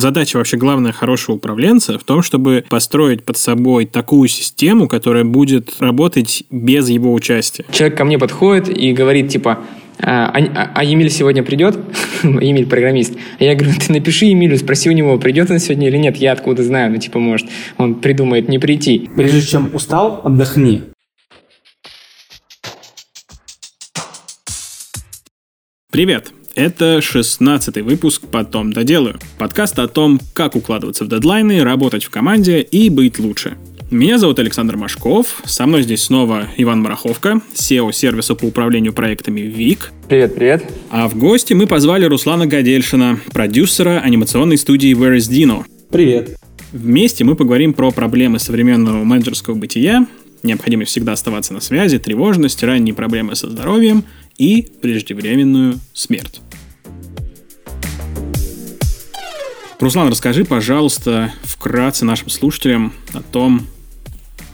Задача вообще главная хорошего управленца в том, чтобы построить под собой такую систему, которая будет работать без его участия. Человек ко мне подходит и говорит, типа, а, а, а Емель сегодня придет? Емель программист. А я говорю, ты напиши Емелю, спроси у него, придет он сегодня или нет. Я откуда знаю, ну типа, может, он придумает не прийти. Прежде чем устал, отдохни. Привет! Это 16 выпуск «Потом доделаю». Подкаст о том, как укладываться в дедлайны, работать в команде и быть лучше. Меня зовут Александр Машков, со мной здесь снова Иван Мараховка, SEO сервиса по управлению проектами ВИК. Привет, привет. А в гости мы позвали Руслана Гадельшина, продюсера анимационной студии Where is Dino. Привет. Вместе мы поговорим про проблемы современного менеджерского бытия, необходимость всегда оставаться на связи, тревожность, ранние проблемы со здоровьем и преждевременную смерть. Руслан, расскажи, пожалуйста, вкратце нашим слушателям о том,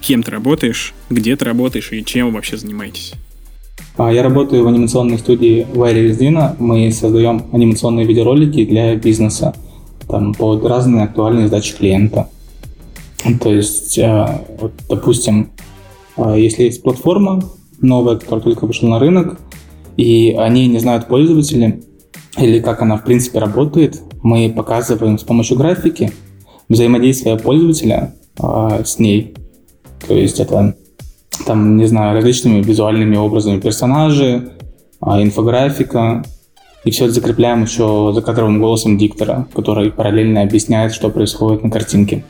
кем ты работаешь, где ты работаешь и чем вообще занимаетесь. А, я работаю в анимационной студии Very Rezdina. Мы создаем анимационные видеоролики для бизнеса там, под разные актуальные задачи клиента. То есть, а, вот, допустим, а, если есть платформа новая, которая только вышла на рынок, и они не знают пользователи, или как она в принципе работает, мы показываем с помощью графики взаимодействие пользователя э, с ней. То есть это там, не знаю, различными визуальными образами персонажи, э, инфографика, и все это закрепляем еще за кадровым голосом диктора, который параллельно объясняет, что происходит на картинке.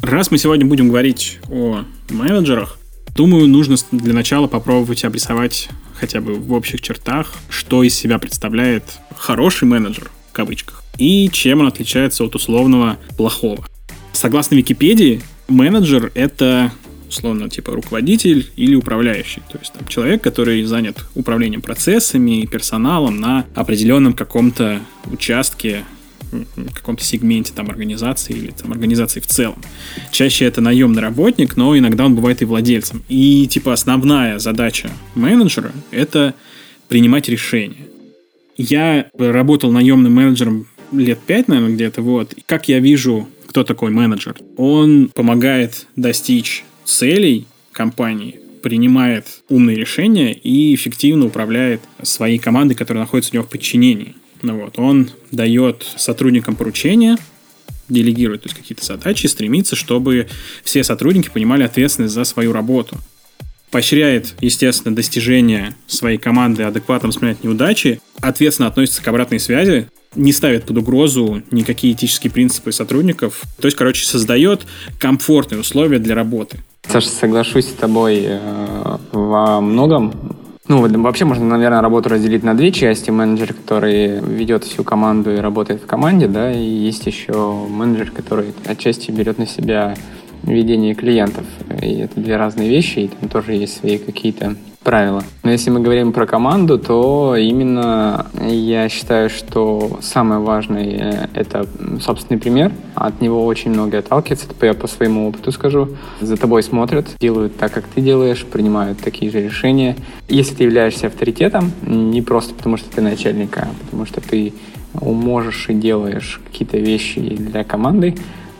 Раз мы сегодня будем говорить о менеджерах, думаю, нужно для начала попробовать обрисовать хотя бы в общих чертах, что из себя представляет хороший менеджер, кавычках, и чем он отличается от условного плохого. Согласно Википедии, менеджер — это условно, типа руководитель или управляющий. То есть там человек, который занят управлением процессами и персоналом на определенном каком-то участке каком-то сегменте там организации или там организации в целом. Чаще это наемный работник, но иногда он бывает и владельцем. И типа основная задача менеджера это принимать решения. Я работал наемным менеджером лет пять, наверное, где-то, вот. Как я вижу, кто такой менеджер? Он помогает достичь целей компании, принимает умные решения и эффективно управляет своей командой, которая находится у него в подчинении. Ну вот, он дает сотрудникам поручения, делегирует то есть какие-то задачи, стремится, чтобы все сотрудники понимали ответственность за свою работу. Поощряет, естественно, достижение своей команды, адекватно воспринимать неудачи, ответственно относится к обратной связи, не ставит под угрозу никакие этические принципы сотрудников. То есть, короче, создает комфортные условия для работы. Саша, соглашусь с тобой э, во многом. Ну, вообще можно, наверное, работу разделить на две части. Менеджер, который ведет всю команду и работает в команде, да, и есть еще менеджер, который отчасти берет на себя ведение клиентов. И это две разные вещи, и там тоже есть свои какие-то правила. Но если мы говорим про команду, то именно я считаю, что самое важное — это собственный пример. От него очень много отталкивается, это я по своему опыту скажу. За тобой смотрят, делают так, как ты делаешь, принимают такие же решения. Если ты являешься авторитетом, не просто потому, что ты начальник, а потому что ты можешь и делаешь какие-то вещи для команды,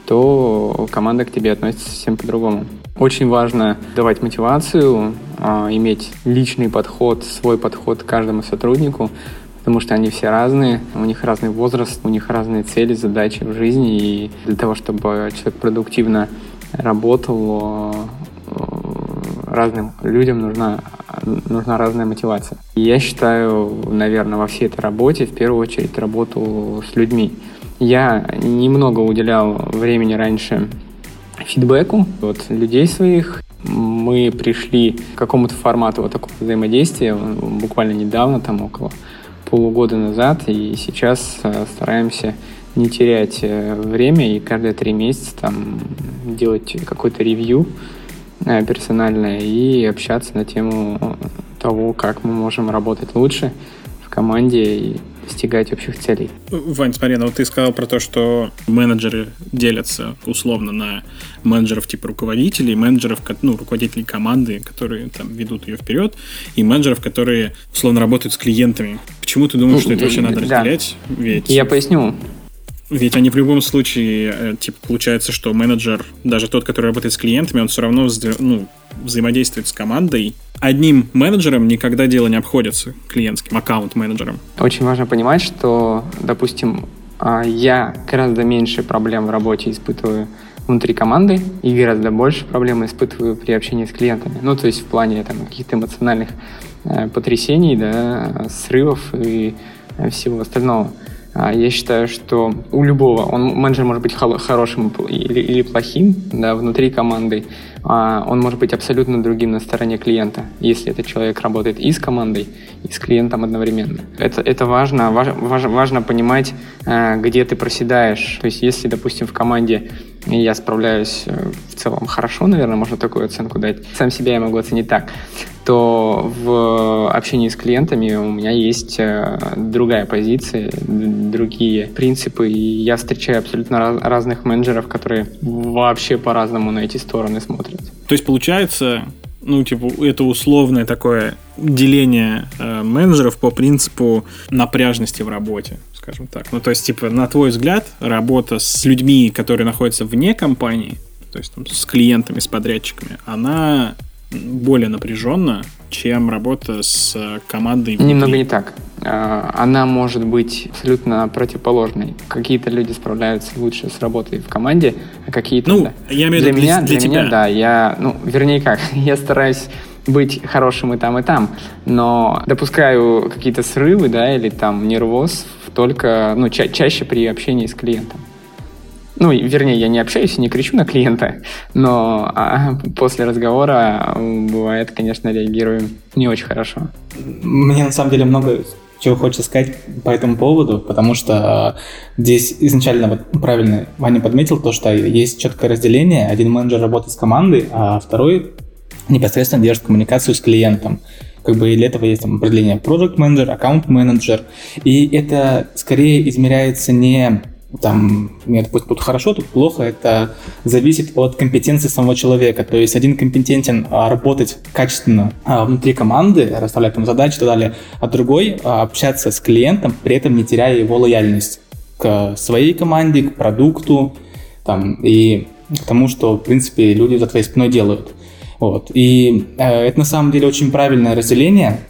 то команда к тебе относится совсем по-другому. Очень важно давать мотивацию, а, иметь личный подход, свой подход к каждому сотруднику, потому что они все разные, у них разный возраст, у них разные цели, задачи в жизни, и для того, чтобы человек продуктивно работал, разным людям нужна, нужна разная мотивация. И я считаю, наверное, во всей этой работе в первую очередь работу с людьми. Я немного уделял времени раньше фидбэку от людей своих. Мы пришли к какому-то формату вот такого взаимодействия буквально недавно, там около полугода назад, и сейчас э, стараемся не терять э, время и каждые три месяца там делать какой-то ревью э, персональное и общаться на тему того, как мы можем работать лучше в команде и достигать общих целей. Вань, смотри, ну вот ты сказал про то, что менеджеры делятся условно на менеджеров типа руководителей, менеджеров, ну, руководителей команды, которые там ведут ее вперед, и менеджеров, которые условно работают с клиентами. Почему ты думаешь, что это вообще надо разделять? Ведь... Я поясню. Ведь они в любом случае, э, типа, получается, что менеджер, даже тот, который работает с клиентами, он все равно ну, взаимодействует с командой. Одним менеджером никогда дело не обходится, клиентским аккаунт-менеджером. Очень важно понимать, что, допустим, а, я гораздо меньше проблем в работе испытываю внутри команды и гораздо больше проблем испытываю при общении с клиентами. Ну, то есть в плане там, каких-то эмоциональных э, потрясений, да, срывов и э, всего остального. А, я считаю, что у любого, он менеджер может быть хорошим или, или плохим да, внутри команды, он может быть абсолютно другим на стороне клиента, если этот человек работает и с командой, и с клиентом одновременно. Это, это важно, важ, важ, важно понимать, э, где ты проседаешь. То есть если, допустим, в команде я справляюсь э, в целом хорошо, наверное, можно такую оценку дать. Сам себя я могу оценить так то в общении с клиентами у меня есть э, другая позиция, другие принципы, и я встречаю абсолютно раз, разных менеджеров, которые вообще по-разному на эти стороны смотрят. То есть получается, ну, типа, это условное такое деление э, менеджеров по принципу напряжности в работе, скажем так. Ну, то есть, типа, на твой взгляд, работа с людьми, которые находятся вне компании, то есть там, с клиентами, с подрядчиками, она более напряженно, чем работа с командой. Внутри. Немного не так. А, она может быть абсолютно противоположной. Какие-то люди справляются лучше с работой в команде, а какие-то... Ну, я имею в виду для, для, для тебя. меня, да, я, ну, вернее как, я стараюсь быть хорошим и там, и там, но допускаю какие-то срывы, да, или там нервоз только, ну, ча- чаще при общении с клиентом. Ну, вернее, я не общаюсь и не кричу на клиента, но а, после разговора бывает, конечно, реагирую не очень хорошо. Мне на самом деле много чего хочется сказать по этому поводу, потому что здесь изначально вот правильно Ваня подметил то, что есть четкое разделение. Один менеджер работает с командой, а второй непосредственно держит коммуникацию с клиентом. Как бы для этого есть там определение project менеджер, аккаунт менеджер. И это скорее измеряется не там, нет, пусть тут хорошо, тут плохо, это зависит от компетенции самого человека. То есть один компетентен а, работать качественно а, внутри команды, расставлять там задачи и так далее, а другой а, общаться с клиентом, при этом не теряя его лояльность к своей команде, к продукту там, и к тому, что, в принципе, люди за твоей спиной делают. Вот. И э, это на самом деле очень правильное разделение,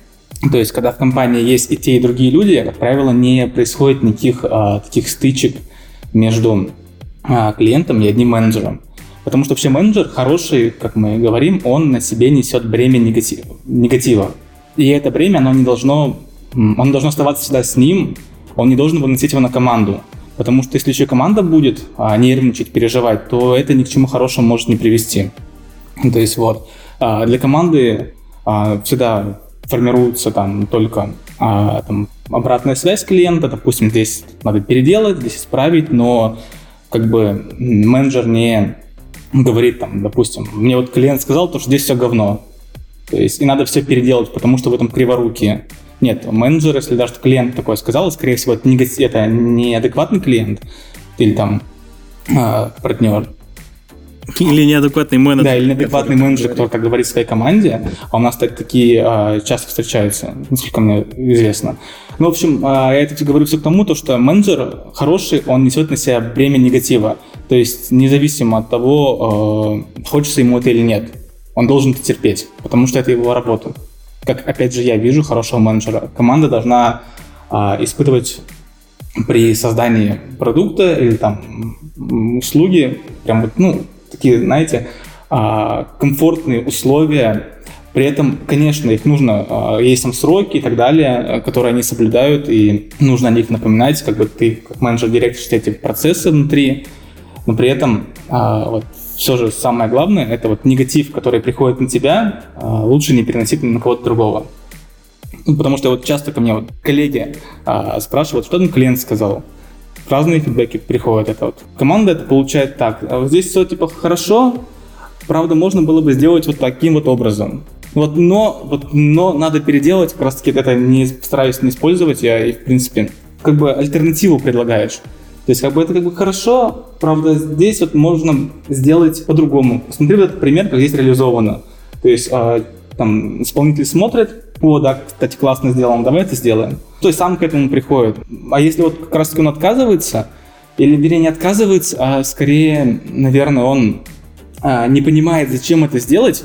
то есть, когда в компании есть и те, и другие люди, как правило, не происходит никаких а, таких стычек между а, клиентом и одним менеджером. Потому что вообще менеджер хороший, как мы говорим, он на себе несет бремя негатив, негатива. И это бремя, оно не должно, он должно оставаться всегда с ним, он не должен выносить его на команду. Потому что если еще команда будет а, нервничать, переживать, то это ни к чему хорошему может не привести. То есть вот, а, для команды всегда формируется там только а, там, обратная связь клиента, допустим, здесь надо переделать, здесь исправить, но как бы менеджер не говорит там, допустим, мне вот клиент сказал, то, что здесь все говно, то есть и надо все переделать, потому что в этом криворукие. Нет, менеджер, если даже клиент такое сказал, скорее всего, это, не, это неадекватный клиент или там э, партнер, Или неадекватный менеджер. Да, или неадекватный менеджер, который так говорит своей команде. А у нас так, такие а, часто встречаются, насколько мне известно. Ну, в общем, а, я это говорю все к тому, то, что менеджер хороший, он несет на себя бремя негатива. То есть, независимо от того, а, хочется ему это или нет, он должен это терпеть, потому что это его работа. Как, опять же, я вижу хорошего менеджера. Команда должна а, испытывать при создании продукта или там услуги, прям вот, ну, такие, знаете, а, комфортные условия. При этом, конечно, их нужно, а, есть там сроки и так далее, которые они соблюдают, и нужно о них напоминать, как бы ты, как менеджер, директор, эти процессы внутри, но при этом а, вот, все же самое главное, это вот негатив, который приходит на тебя, лучше не переносить на кого-то другого. Ну, потому что вот часто ко мне вот коллеги спрашивают, что там клиент сказал разные фидбэки приходят. Это вот команда это получает так. А вот здесь все типа хорошо, правда, можно было бы сделать вот таким вот образом. Вот, но, вот, но надо переделать, как раз таки это не стараюсь не использовать, я и в принципе как бы альтернативу предлагаешь. То есть как бы это как бы хорошо, правда, здесь вот можно сделать по-другому. Посмотри вот этот пример, как здесь реализовано. То есть э, там исполнитель смотрит, о, да, кстати, классно сделано, давай это сделаем. То есть сам к этому приходит. А если вот как раз таки он отказывается, Или, вернее, не отказывается, а скорее, наверное, он а, не понимает, зачем это сделать,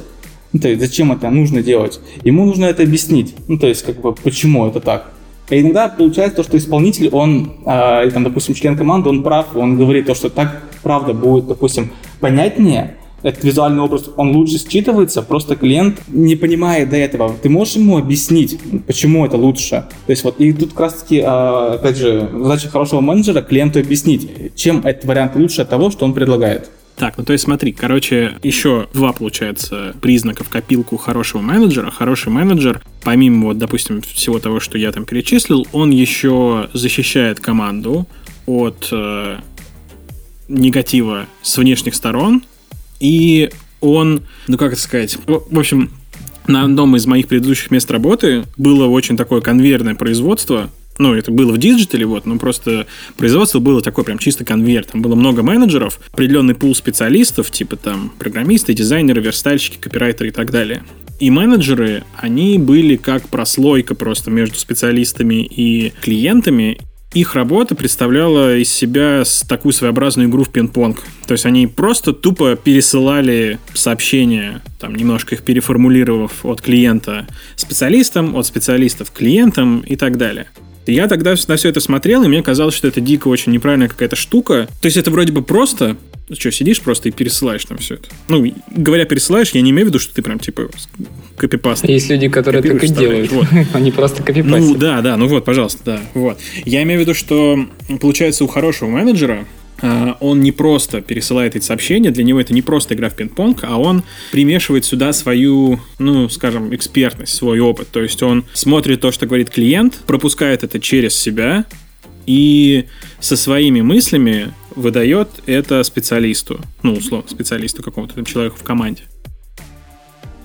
ну, то есть зачем это нужно делать. Ему нужно это объяснить, ну, то есть как бы почему это так. И иногда получается то, что исполнитель, он, э, там, допустим, член команды, он прав, он говорит то, что так правда будет, допустим, понятнее, этот визуальный образ, он лучше считывается, просто клиент не понимает до этого. Ты можешь ему объяснить, почему это лучше? То есть вот, и тут как раз таки, а, опять же, задача хорошего менеджера клиенту объяснить, чем этот вариант лучше от того, что он предлагает. Так, ну то есть смотри, короче, еще два, получается, признака в копилку хорошего менеджера. Хороший менеджер, помимо, вот, допустим, всего того, что я там перечислил, он еще защищает команду от э, негатива с внешних сторон, и он, ну как это сказать, в общем, на одном из моих предыдущих мест работы было очень такое конвейерное производство, ну, это было в диджитале, вот, но просто производство было такое прям чисто конвейер. Там было много менеджеров, определенный пул специалистов, типа там программисты, дизайнеры, верстальщики, копирайтеры и так далее. И менеджеры, они были как прослойка просто между специалистами и клиентами их работа представляла из себя такую своеобразную игру в пинг-понг. То есть они просто тупо пересылали сообщения, там немножко их переформулировав от клиента специалистам, от специалистов клиентам и так далее. Я тогда на все это смотрел, и мне казалось, что это дико очень неправильная какая-то штука. То есть это вроде бы просто, ты что, сидишь просто и пересылаешь там все это? Ну, говоря пересылаешь, я не имею в виду, что ты прям типа копипаст. Есть люди, которые так и делают. Вот. Они просто копипастят. Ну, да, да, ну вот, пожалуйста, да. Вот. Я имею в виду, что получается у хорошего менеджера он не просто пересылает эти сообщения, для него это не просто игра в пинг-понг, а он примешивает сюда свою, ну, скажем, экспертность, свой опыт. То есть он смотрит то, что говорит клиент, пропускает это через себя и со своими мыслями выдает это специалисту, ну, условно, специалисту какому-то там человеку в команде.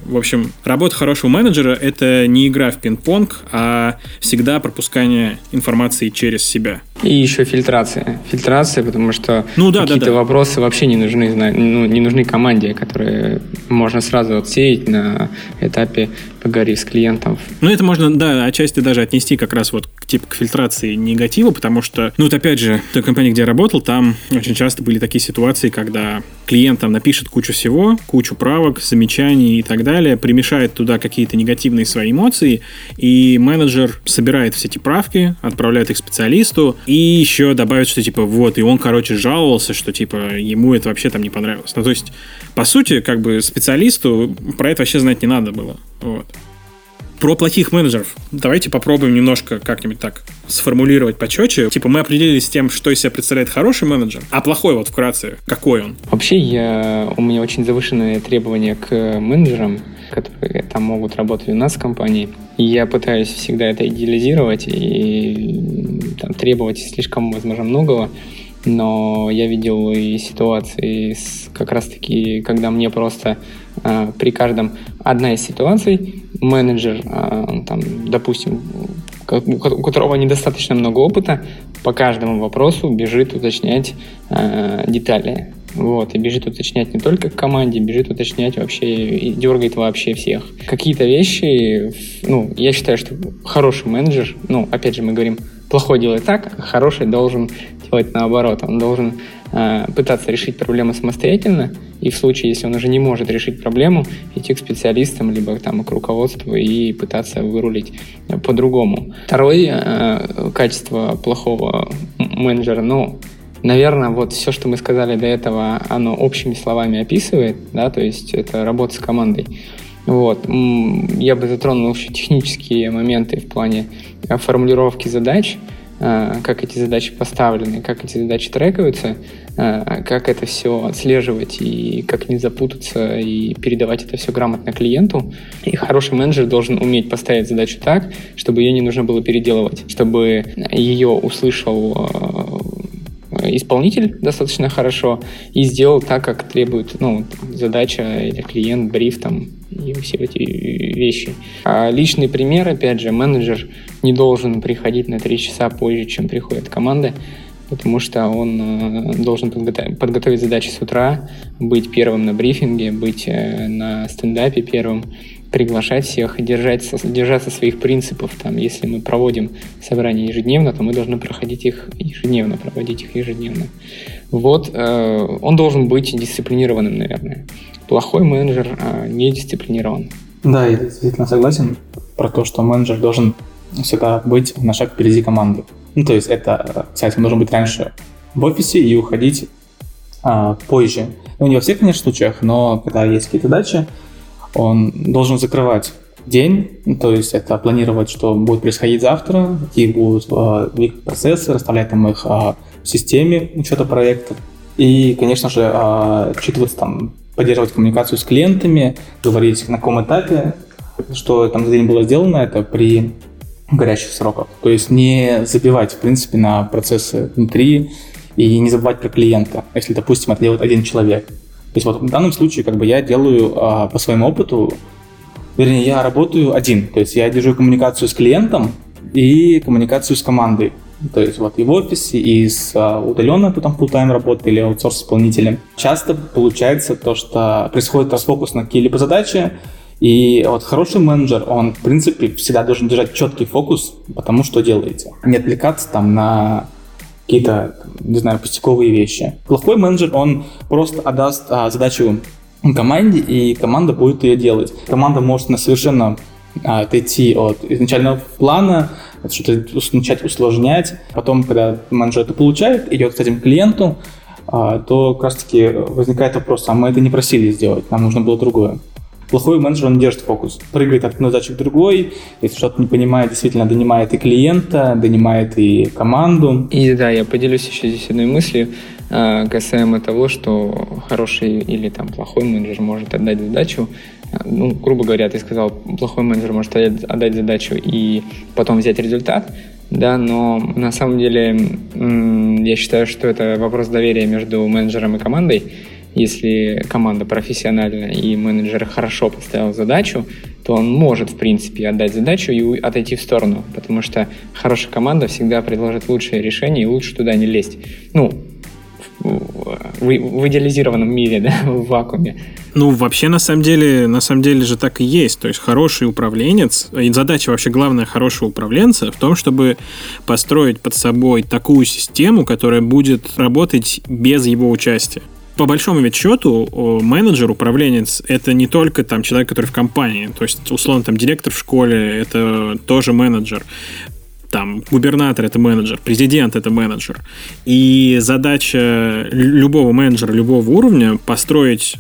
В общем, работа хорошего менеджера — это не игра в пинг-понг, а всегда пропускание информации через себя. И еще фильтрация. Фильтрация, потому что ну, да, какие-то да, да. вопросы вообще не нужны, ну, не нужны команде, которые можно сразу отсеять на этапе поговорив с клиентом. Ну, это можно, да, отчасти даже отнести как раз вот к, типа к фильтрации негатива, потому что, ну, вот опять же, в той компании, где я работал, там очень часто были такие ситуации, когда клиент там напишет кучу всего, кучу правок, замечаний и так далее, примешает туда какие-то негативные свои эмоции, и менеджер собирает все эти правки, отправляет их специалисту, и еще добавит, что типа вот, и он, короче, жаловался, что типа ему это вообще там не понравилось. Ну, то есть, по сути, как бы специалисту про это вообще знать не надо было. Вот. Про плохих менеджеров. Давайте попробуем немножко как-нибудь так сформулировать почетче. Типа мы определились с тем, что из себя представляет хороший менеджер, а плохой вот вкратце, какой он? Вообще я, у меня очень завышенные требования к менеджерам, которые там могут работать у нас в компании. И я пытаюсь всегда это идеализировать и там, требовать слишком, возможно, многого. Но я видел и ситуации, как раз-таки, когда мне просто при каждом одна из ситуаций менеджер, э, там, допустим, у которого недостаточно много опыта, по каждому вопросу бежит уточнять э, детали. Вот, и бежит уточнять не только к команде, бежит уточнять вообще и дергает вообще всех. Какие-то вещи, ну, я считаю, что хороший менеджер, ну, опять же, мы говорим, плохой делает так, а хороший должен делать наоборот. Он должен э, пытаться решить проблему самостоятельно, и в случае, если он уже не может решить проблему, идти к специалистам, либо там, к руководству и пытаться вырулить по-другому. Второе э, качество плохого менеджера, ну, Наверное, вот все, что мы сказали до этого, оно общими словами описывает, да, то есть это работа с командой. Вот. Я бы затронул еще технические моменты в плане э, формулировки задач, э, как эти задачи поставлены, как эти задачи трекаются, э, как это все отслеживать и как не запутаться и передавать это все грамотно клиенту. И хороший менеджер должен уметь поставить задачу так, чтобы ее не нужно было переделывать, чтобы ее услышал исполнитель достаточно хорошо и сделал так, как требует ну, задача или клиент, бриф там и все эти вещи. А личный пример, опять же, менеджер не должен приходить на три часа позже, чем приходит команда, потому что он э, должен подготовить, подготовить задачи с утра, быть первым на брифинге, быть э, на стендапе первым, приглашать всех держать, держаться своих принципов. Там, если мы проводим собрания ежедневно, то мы должны проходить их ежедневно, проводить их ежедневно. Вот, э, он должен быть дисциплинированным, наверное. Плохой менеджер э, не дисциплинирован. Да, я действительно согласен про то, что менеджер должен всегда быть на шаг впереди команды. Ну, то есть это, кстати, он должен быть раньше в офисе и уходить а, позже. Ну, не во всех, конечно, случаях, но когда есть какие-то дачи, он должен закрывать день, ну, то есть это планировать, что будет происходить завтра, какие будут э, процессы, расставлять там их э, в системе учета проекта. И, конечно же, э, учитываться там, поддерживать коммуникацию с клиентами, говорить на каком этапе, что там за день было сделано, это при горящих сроках. То есть не забивать, в принципе, на процессы внутри и не забывать про клиента, если, допустим, это делает один человек. То есть вот в данном случае как бы я делаю а, по своему опыту, вернее, я работаю один. То есть я держу коммуникацию с клиентом и коммуникацию с командой. То есть вот и в офисе, и с а, удаленно кто там full-time работает или аутсорс-исполнителем. Часто получается то, что происходит расфокус на какие-либо задачи, и вот хороший менеджер, он, в принципе, всегда должен держать четкий фокус по тому, что делаете. Не отвлекаться там на какие-то, не знаю, пустяковые вещи. Плохой менеджер, он просто отдаст а, задачу команде, и команда будет ее делать. Команда может на совершенно а, отойти от изначального плана, что-то начать усложнять. Потом, когда менеджер это получает, идет к этим клиенту, а, то как раз таки возникает вопрос, а мы это не просили сделать, нам нужно было другое. Плохой менеджер, он держит фокус, прыгает от одной задачи к другой, если что-то не понимает, действительно донимает и клиента, донимает и команду. И да, я поделюсь еще здесь одной мыслью э, касаемо того, что хороший или там плохой менеджер может отдать задачу, ну, грубо говоря, ты сказал, плохой менеджер может отдать задачу и потом взять результат, да, но на самом деле я считаю, что это вопрос доверия между менеджером и командой, если команда профессиональная и менеджер хорошо поставил задачу, то он может, в принципе, отдать задачу и отойти в сторону, потому что хорошая команда всегда предложит лучшее решение и лучше туда не лезть. Ну, в, в идеализированном мире, да, в вакууме. Ну, вообще, на самом деле, на самом деле же так и есть. То есть хороший управленец, и задача вообще главная хорошего управленца в том, чтобы построить под собой такую систему, которая будет работать без его участия по большому ведь счету менеджер, управленец — это не только там человек, который в компании. То есть, условно, там директор в школе — это тоже менеджер там губернатор это менеджер, президент это менеджер. И задача любого менеджера, любого уровня построить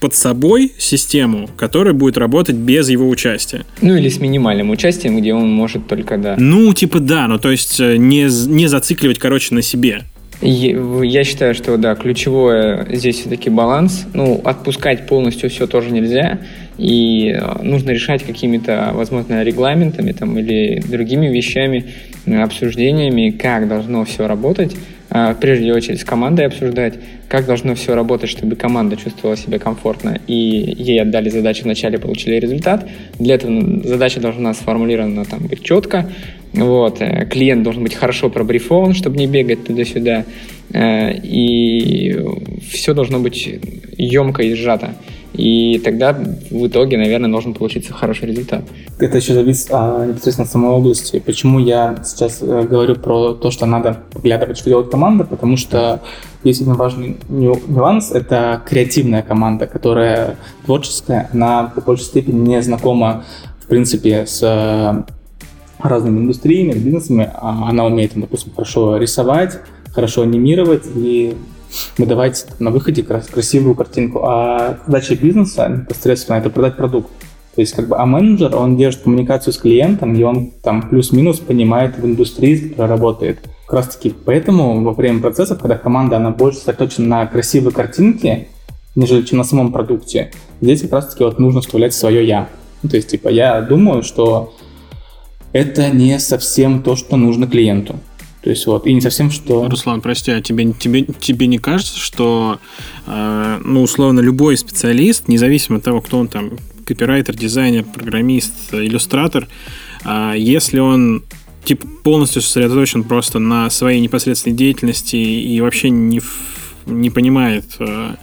под собой систему, которая будет работать без его участия. Ну или с минимальным участием, где он может только, да. Ну, типа да, ну то есть э, не, не зацикливать, короче, на себе. Я считаю, что да, ключевое здесь все-таки баланс. Ну, отпускать полностью все тоже нельзя. И э, нужно решать какими-то, возможно, регламентами там, или другими вещами, обсуждениями, как должно все работать. А, прежде очередь с командой обсуждать, как должно все работать, чтобы команда чувствовала себя комфортно и ей отдали задачи вначале, получили результат. Для этого задача должна сформулирована там, быть четко. Вот. Э, клиент должен быть хорошо пробрифован, чтобы не бегать туда-сюда. Э, и все должно быть емко и сжато. И тогда в итоге, наверное, должен получиться хороший результат. Это еще зависит а, непосредственно от самой области. Почему я сейчас э, говорю про то, что надо поглядывать, что делает команда, потому что есть один важный нюанс, это креативная команда, которая творческая, она в большей степени не знакома, в принципе, с разными индустриями, бизнесами. А она умеет, допустим, хорошо рисовать, хорошо анимировать и выдавать на выходе красивую картинку. А задача бизнеса непосредственно это продать продукт. То есть, как бы, а менеджер, он держит коммуникацию с клиентом, и он там плюс-минус понимает в индустрии, которая работает. Как раз таки поэтому во время процессов, когда команда, она больше сосредоточена на красивой картинке, нежели чем на самом продукте, здесь как раз таки вот нужно вставлять свое «я». Ну, то есть, типа, я думаю, что это не совсем то, что нужно клиенту. То есть вот, и не совсем что... Руслан, прости, а тебе, тебе, тебе не кажется, что, э, ну, условно, любой специалист, независимо от того, кто он там, копирайтер, дизайнер, программист, иллюстратор, э, если он типа полностью сосредоточен просто на своей непосредственной деятельности и вообще не, не понимает э,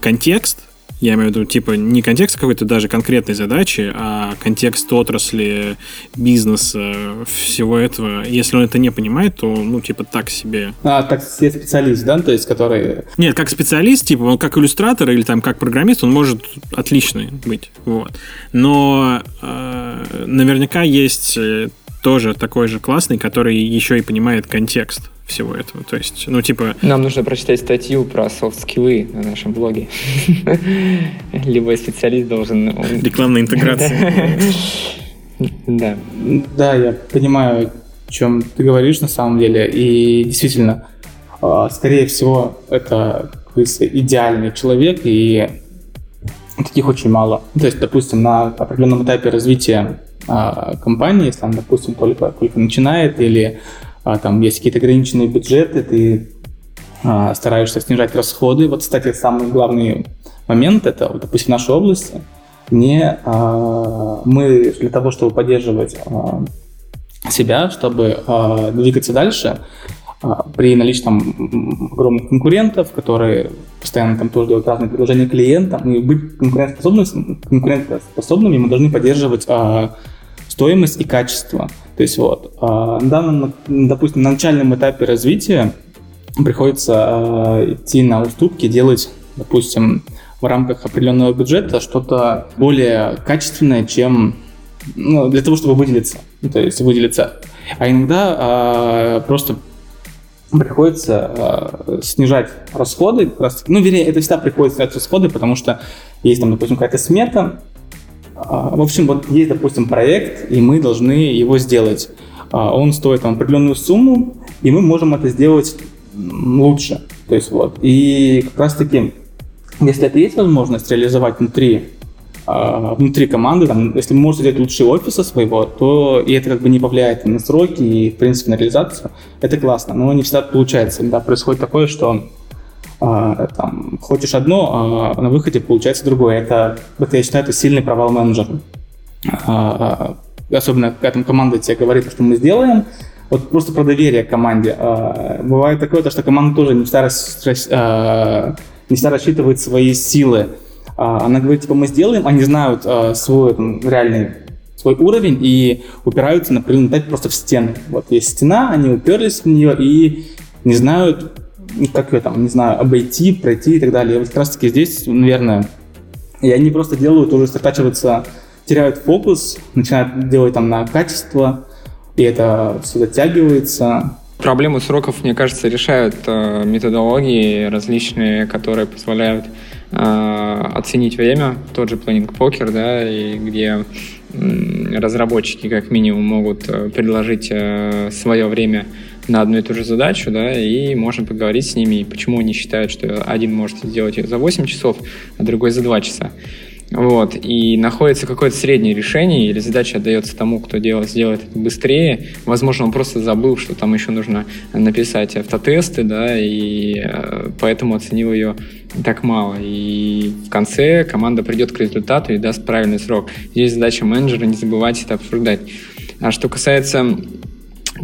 контекст, Я имею в виду, типа, не контекст какой-то даже конкретной задачи, а контекст отрасли, бизнеса, всего этого. Если он это не понимает, то, ну, типа, так себе. А, как специалист, да? То есть, который... Нет, как специалист, типа, он как иллюстратор или там как программист, он может отличный быть. Вот. Но э, наверняка есть э, тоже такой же классный, который еще и понимает контекст всего этого. То есть, ну, типа... Нам нужно прочитать статью про софт-скиллы на нашем блоге. Любой специалист должен... Рекламная интеграция. Да. Да, я понимаю, о чем ты говоришь на самом деле. И действительно, а, скорее всего, это идеальный человек, и таких очень мало. То есть, допустим, на определенном этапе развития а, компании, если он, допустим, только, только начинает или а, там есть какие-то ограниченные бюджеты, ты а, стараешься снижать расходы. Вот, кстати, самый главный момент это, вот, допустим, в нашей области, не а, мы для того, чтобы поддерживать а, себя, чтобы а, двигаться дальше, а, при наличии там огромных конкурентов, которые постоянно там тоже делают разные предложения клиентам, и быть конкурентоспособными, конкурентоспособными мы должны поддерживать а, стоимость и качество. То есть вот, а, на данном, допустим, на начальном этапе развития приходится а, идти на уступки, делать, допустим, в рамках определенного бюджета что-то более качественное, чем ну, для того, чтобы выделиться. То есть выделиться. А иногда а, просто приходится э, снижать расходы. Ну, вернее, это всегда приходится снижать расходы, потому что есть там, допустим, какая-то смета, в общем, вот есть, допустим, проект, и мы должны его сделать. А, он стоит там определенную сумму, и мы можем это сделать лучше. То есть вот. И как раз таки, если это есть возможность реализовать внутри а, внутри команды, там, если вы можете сделать лучше офиса своего, то и это как бы не повлияет на сроки и, в принципе, на реализацию. Это классно, но не всегда получается. Иногда происходит такое, что а, там, хочешь одно, а на выходе получается другое. Это, это я считаю, это сильный провал менеджера. А, особенно когда там команда тебе говорит, что мы сделаем, вот просто про доверие к команде. А, бывает такое, то, что команда тоже не всегда, а, не всегда рассчитывает свои силы. А, она говорит, типа, мы сделаем, они знают а, свой там, реальный свой уровень и упираются на определенном этапе просто в стены. Вот есть стена, они уперлись в нее и не знают, как ее там, не знаю, обойти, пройти и так далее. И вот как раз таки здесь, наверное, и они просто делают, уже сосредотачиваются, теряют фокус, начинают делать там на качество, и это все затягивается. Проблему сроков, мне кажется, решают э, методологии различные, которые позволяют э, оценить время, тот же планинг покер, да, и где э, разработчики как минимум могут э, предложить э, свое время на одну и ту же задачу, да, и можно поговорить с ними, почему они считают, что один может сделать ее за 8 часов, а другой за 2 часа. Вот, и находится какое-то среднее решение, или задача отдается тому, кто делает, сделает это быстрее. Возможно, он просто забыл, что там еще нужно написать автотесты, да, и э, поэтому оценил ее так мало. И в конце команда придет к результату и даст правильный срок. Здесь задача менеджера не забывать это обсуждать. А что касается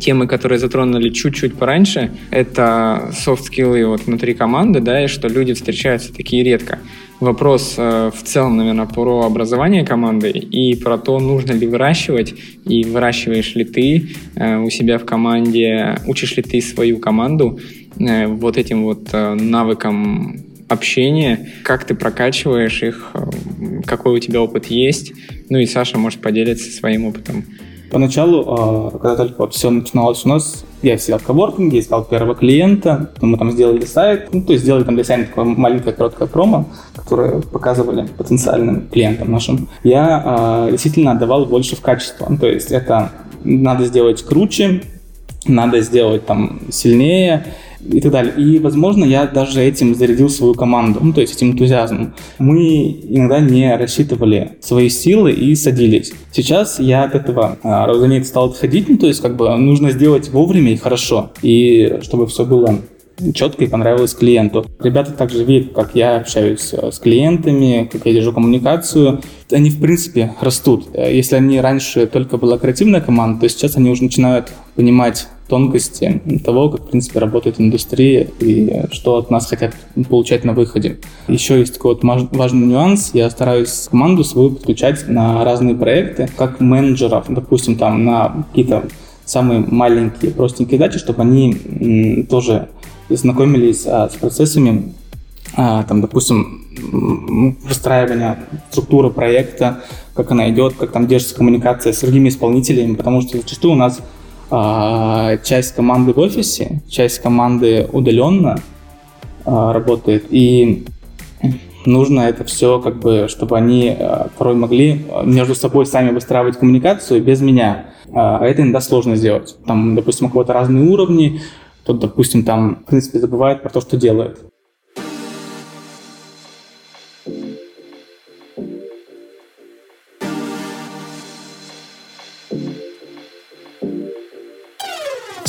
темы, которые затронули чуть-чуть пораньше, это софт-скиллы вот внутри команды, да, и что люди встречаются такие редко. Вопрос э, в целом, наверное, про образование команды и про то, нужно ли выращивать, и выращиваешь ли ты э, у себя в команде, учишь ли ты свою команду э, вот этим вот э, навыкам общения, как ты прокачиваешь их, э, какой у тебя опыт есть. Ну и Саша может поделиться своим опытом. Поначалу, а, когда только вот все начиналось у нас, я сидел в коворкинге, искал первого клиента, мы там сделали сайт, ну, то есть сделали там для себя такое маленькое короткое промо, которое показывали потенциальным клиентам нашим. Я а, действительно отдавал больше в качество, ну, то есть это надо сделать круче, надо сделать там сильнее, и так далее. И, возможно, я даже этим зарядил свою команду, ну, то есть этим энтузиазмом. Мы иногда не рассчитывали свои силы и садились. Сейчас я от этого, а, разумеется, стал отходить, ну, то есть как бы нужно сделать вовремя и хорошо, и чтобы все было четко и понравилось клиенту. Ребята также видят, как я общаюсь э, с клиентами, как я держу коммуникацию. Они, в принципе, растут. Если они раньше только была креативная команда, то сейчас они уже начинают понимать тонкости того, как, в принципе, работает индустрия и что от нас хотят получать на выходе. Еще есть такой вот важный нюанс. Я стараюсь команду свою подключать на разные проекты, как менеджеров, допустим, там на какие-то самые маленькие, простенькие задачи, чтобы они тоже знакомились а, с процессами, а, там, допустим, выстраивания структуры проекта, как она идет, как там держится коммуникация с другими исполнителями, потому что зачастую у нас часть команды в офисе, часть команды удаленно а, работает, и нужно это все, как бы, чтобы они а, порой могли между собой сами выстраивать коммуникацию без меня. А это иногда сложно сделать. Там, допустим, у кого-то разные уровни, тот, допустим, там, в принципе, забывает про то, что делает.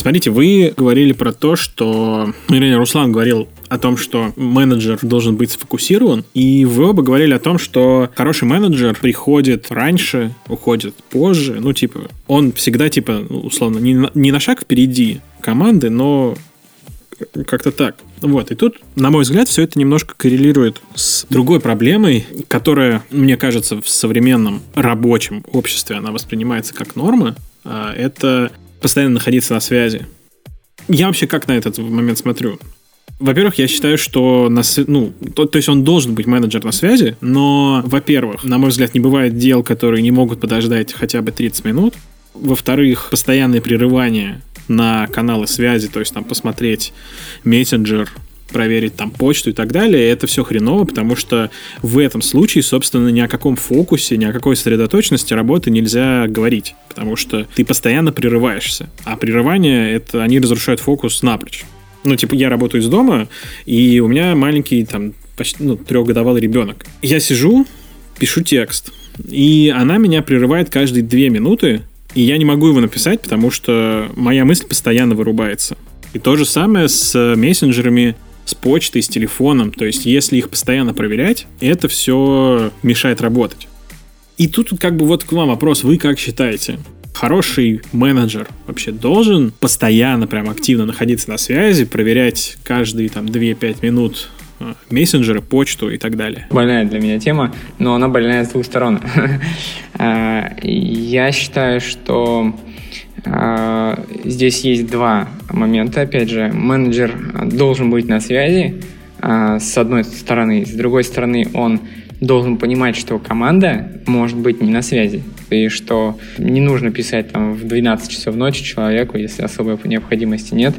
Смотрите, вы говорили про то, что... Вернее, Руслан говорил о том, что менеджер должен быть сфокусирован, и вы оба говорили о том, что хороший менеджер приходит раньше, уходит позже, ну, типа, он всегда, типа, условно, не на, не на шаг впереди команды, но как-то так. Вот, и тут, на мой взгляд, все это немножко коррелирует с другой проблемой, которая, мне кажется, в современном рабочем обществе она воспринимается как норма. А это постоянно находиться на связи. Я вообще как на этот момент смотрю? Во-первых, я считаю, что на, ну, то, то есть он должен быть менеджер на связи, но, во-первых, на мой взгляд, не бывает дел, которые не могут подождать хотя бы 30 минут. Во-вторых, постоянное прерывание на каналы связи, то есть там посмотреть мессенджер, проверить там почту и так далее, это все хреново, потому что в этом случае, собственно, ни о каком фокусе, ни о какой сосредоточенности работы нельзя говорить, потому что ты постоянно прерываешься, а прерывание, это они разрушают фокус напрочь. Ну, типа, я работаю из дома, и у меня маленький, там, почти, ну, трехгодовалый ребенок. Я сижу, пишу текст, и она меня прерывает каждые две минуты, и я не могу его написать, потому что моя мысль постоянно вырубается. И то же самое с мессенджерами с почтой, с телефоном. То есть, если их постоянно проверять, это все мешает работать. И тут как бы вот к вам вопрос, вы как считаете? Хороший менеджер вообще должен постоянно, прям активно находиться на связи, проверять каждые там 2-5 минут э, мессенджеры, почту и так далее. Больная для меня тема, но она больная с двух сторон. А, я считаю, что здесь есть два момента. Опять же, менеджер должен быть на связи, а, с одной стороны. С другой стороны, он должен понимать, что команда может быть не на связи. И что не нужно писать там в 12 часов ночи человеку, если особой необходимости нет,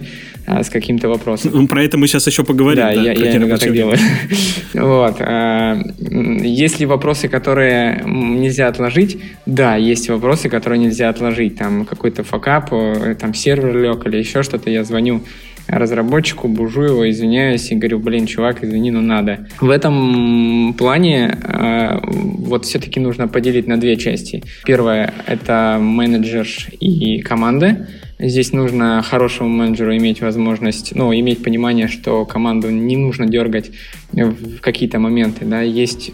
а, с каким-то вопросом. Ну, про это мы сейчас еще поговорим. Да, да я, я иногда так делаю. вот. А, есть ли вопросы, которые нельзя отложить? Да, есть вопросы, которые нельзя отложить. Там какой-то факап, э, там сервер лег или еще что-то. Я звоню разработчику, бужу его, извиняюсь и говорю, блин, чувак, извини, но надо. В этом плане э, вот все-таки нужно поделить на две части. Первое — это менеджер и команда. Здесь нужно хорошему менеджеру иметь возможность, ну, иметь понимание, что команду не нужно дергать в какие-то моменты, да, есть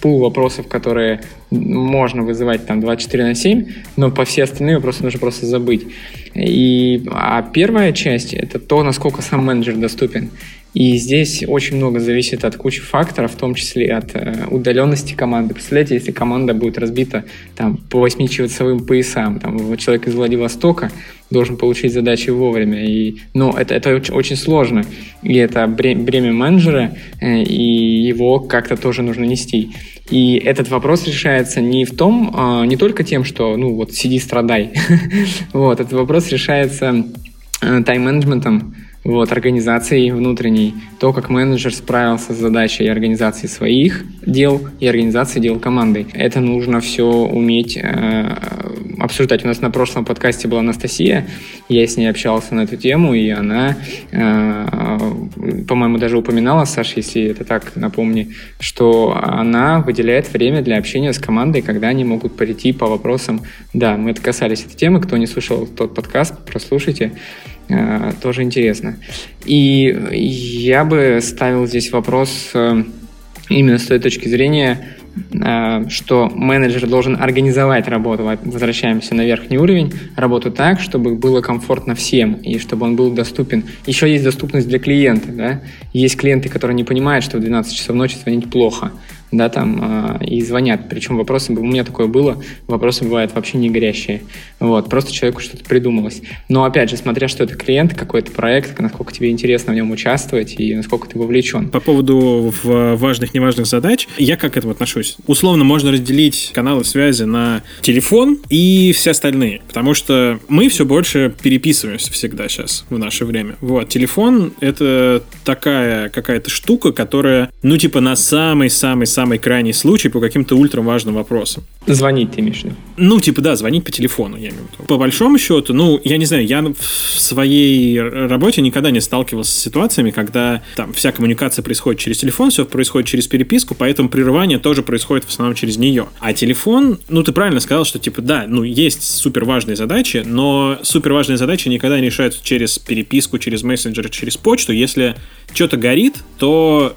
пул вопросов, которые можно вызывать там 24 на 7, но по все остальные вопросы нужно просто забыть. И, а первая часть — это то, насколько сам менеджер доступен. И здесь очень много зависит от кучи факторов, в том числе от э, удаленности команды. Представляете, если команда будет разбита там, по 8-часовым поясам, там, человек из Владивостока должен получить задачи вовремя. И, ну, это, это очень, сложно. И это бремя менеджера, э, и его как-то тоже нужно нести. И этот вопрос решается не в том, э, не только тем, что, ну, вот, сиди, страдай. вот, этот вопрос решается э, тайм-менеджментом, вот, организацией внутренней, то, как менеджер справился с задачей организации своих дел и организации дел команды. Это нужно все уметь э, обсуждать. У нас на прошлом подкасте была Анастасия, я с ней общался на эту тему, и она, э, по-моему, даже упоминала, Саша, если это так, напомни, что она выделяет время для общения с командой, когда они могут прийти по вопросам. Да, мы это касались этой темы, кто не слушал тот подкаст, прослушайте. Э, тоже интересно. И я бы ставил здесь вопрос э, именно с той точки зрения, э, что менеджер должен организовать работу, возвращаемся на верхний уровень, работу так, чтобы было комфортно всем и чтобы он был доступен. Еще есть доступность для клиента. Да? Есть клиенты, которые не понимают, что в 12 часов ночи звонить плохо да, там, э, и звонят. Причем вопросы, у меня такое было, вопросы бывают вообще не горящие. Вот, просто человеку что-то придумалось. Но, опять же, смотря, что это клиент, какой-то проект, насколько тебе интересно в нем участвовать и насколько ты вовлечен. По поводу важных, неважных задач, я как к этому отношусь? Условно можно разделить каналы связи на телефон и все остальные, потому что мы все больше переписываемся всегда сейчас в наше время. Вот, телефон — это такая какая-то штука, которая, ну, типа, на самый-самый-самый самый крайний случай по каким-то ультраважным вопросам. Звонить ты имеешь в виду? Ну, типа, да, звонить по телефону, я имею в виду. По большому счету, ну, я не знаю, я в своей работе никогда не сталкивался с ситуациями, когда там вся коммуникация происходит через телефон, все происходит через переписку, поэтому прерывание тоже происходит в основном через нее. А телефон, ну, ты правильно сказал, что, типа, да, ну, есть супер важные задачи, но супер важные задачи никогда не решаются через переписку, через мессенджер, через почту. Если что-то горит, то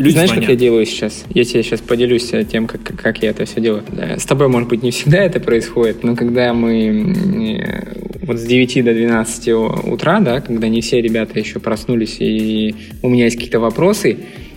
Люди Знаешь, звонят. как я делаю сейчас? Я тебе сейчас поделюсь тем, как, как я это все делаю. С тобой, может быть, не всегда это происходит, но когда мы вот с 9 до 12 утра, да, когда не все ребята еще проснулись, и у меня есть какие-то вопросы, Э,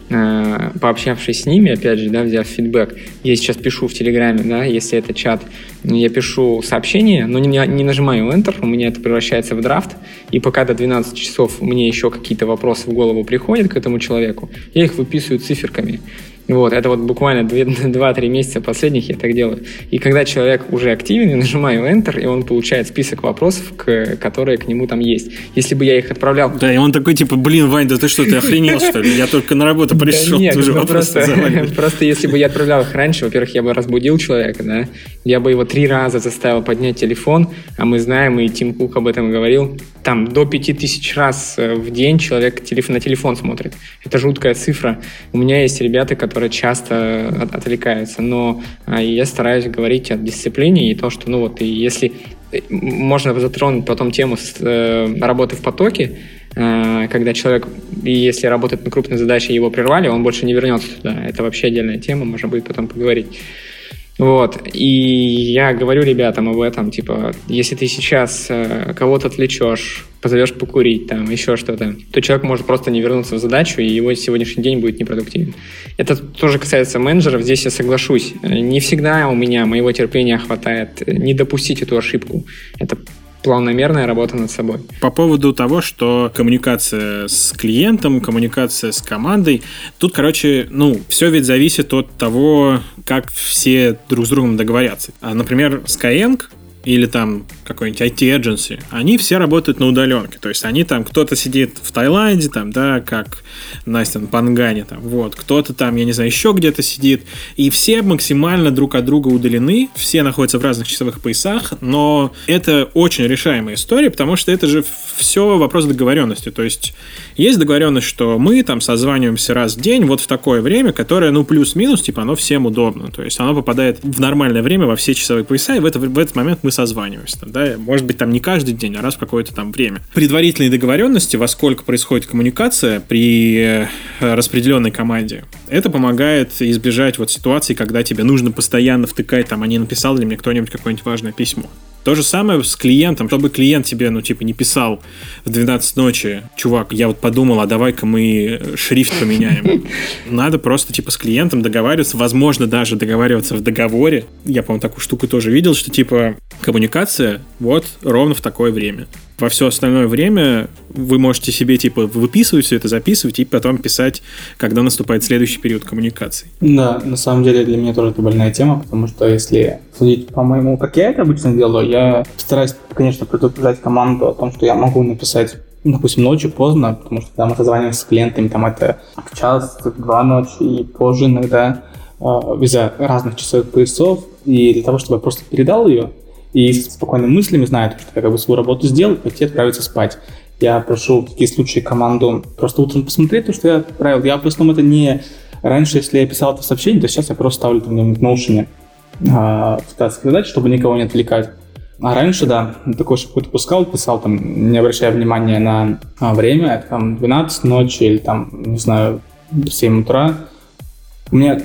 пообщавшись с ними, опять же, да, взяв фидбэк, я сейчас пишу в Телеграме, да, если это чат, я пишу сообщение, но не, не нажимаю Enter, у меня это превращается в драфт, и пока до 12 часов мне еще какие-то вопросы в голову приходят к этому человеку, я их выписываю циферками. Вот, это вот буквально 2-3 месяца последних я так делаю. И когда человек уже активен, я нажимаю Enter, и он получает список вопросов, к, которые к нему там есть. Если бы я их отправлял... Да, и он такой, типа, блин, Вань, да ты что, ты охренел, что ли? Я только на работу пришел, нет, уже ну, просто, просто если бы я отправлял их раньше, во-первых, я бы разбудил человека, да, я бы его три раза заставил поднять телефон, а мы знаем, и Тим Кук об этом говорил, там до 5000 раз э, в день человек на телефон смотрит. Это жуткая цифра. У меня есть ребята, которые часто от, отвлекаются, но а, я стараюсь говорить о дисциплине и то, что, ну вот, и если э, можно затронуть потом тему с, э, работы в потоке, э, когда человек, если работает на крупной задаче, его прервали, он больше не вернется туда. Это вообще отдельная тема, можно будет потом поговорить. Вот. И я говорю ребятам об этом, типа, если ты сейчас э, кого-то отвлечешь, позовешь покурить, там, еще что-то, то человек может просто не вернуться в задачу, и его сегодняшний день будет непродуктивен. Это тоже касается менеджеров, здесь я соглашусь. Не всегда у меня моего терпения хватает не допустить эту ошибку. Это планомерная работа над собой. По поводу того, что коммуникация с клиентом, коммуникация с командой, тут, короче, ну, все ведь зависит от того, как все друг с другом договорятся. А, например, Skyeng или там какой-нибудь IT-agency, они все работают на удаленке. То есть они там, кто-то сидит в Таиланде, там, да, как Настя на Пангане, там, вот, кто-то там, я не знаю, еще где-то сидит, и все максимально друг от друга удалены, все находятся в разных часовых поясах, но это очень решаемая история, потому что это же все вопрос договоренности. То есть есть договоренность, что мы там созваниваемся раз в день, вот в такое время, которое, ну, плюс-минус, типа, оно всем удобно. То есть оно попадает в нормальное время во все часовые пояса, и в, это, в этот момент мы созваниваемся. Там, да? Может быть, там не каждый день, а раз в какое-то там время. Предварительные договоренности, во сколько происходит коммуникация при э, распределенной команде, это помогает избежать вот ситуации, когда тебе нужно постоянно втыкать, там, а не написал ли мне кто-нибудь какое-нибудь важное письмо. То же самое с клиентом, чтобы клиент тебе, ну, типа, не писал в 12 ночи, чувак, я вот подумал, а давай-ка мы шрифт поменяем. Надо просто, типа, с клиентом договариваться, возможно, даже договариваться в договоре. Я, по-моему, такую штуку тоже видел, что, типа, коммуникация вот ровно в такое время. Во все остальное время вы можете себе, типа, выписывать все это, записывать и потом писать, когда наступает следующий период коммуникации. Да, на самом деле для меня тоже это больная тема, потому что если судить по моему, как я это обычно делаю, я стараюсь, конечно, предупреждать команду о том, что я могу написать допустим, ночью поздно, потому что там мы с клиентами, там это в час, в два ночи и позже иногда э, из-за разных часовых поясов. И для того, чтобы я просто передал ее, и спокойными мыслями знает, что я как бы свою работу сделал, пойти отправиться спать. Я прошу в такие случаи команду просто утром посмотреть то, что я отправил. Я в основном это не... Раньше, если я писал это сообщение, то сейчас я просто ставлю там в Notion а, задачи, чтобы никого не отвлекать. А раньше, да, такой какой-то пускал, писал там, не обращая внимания на а, время, там 12 ночи или там, не знаю, 7 утра. У меня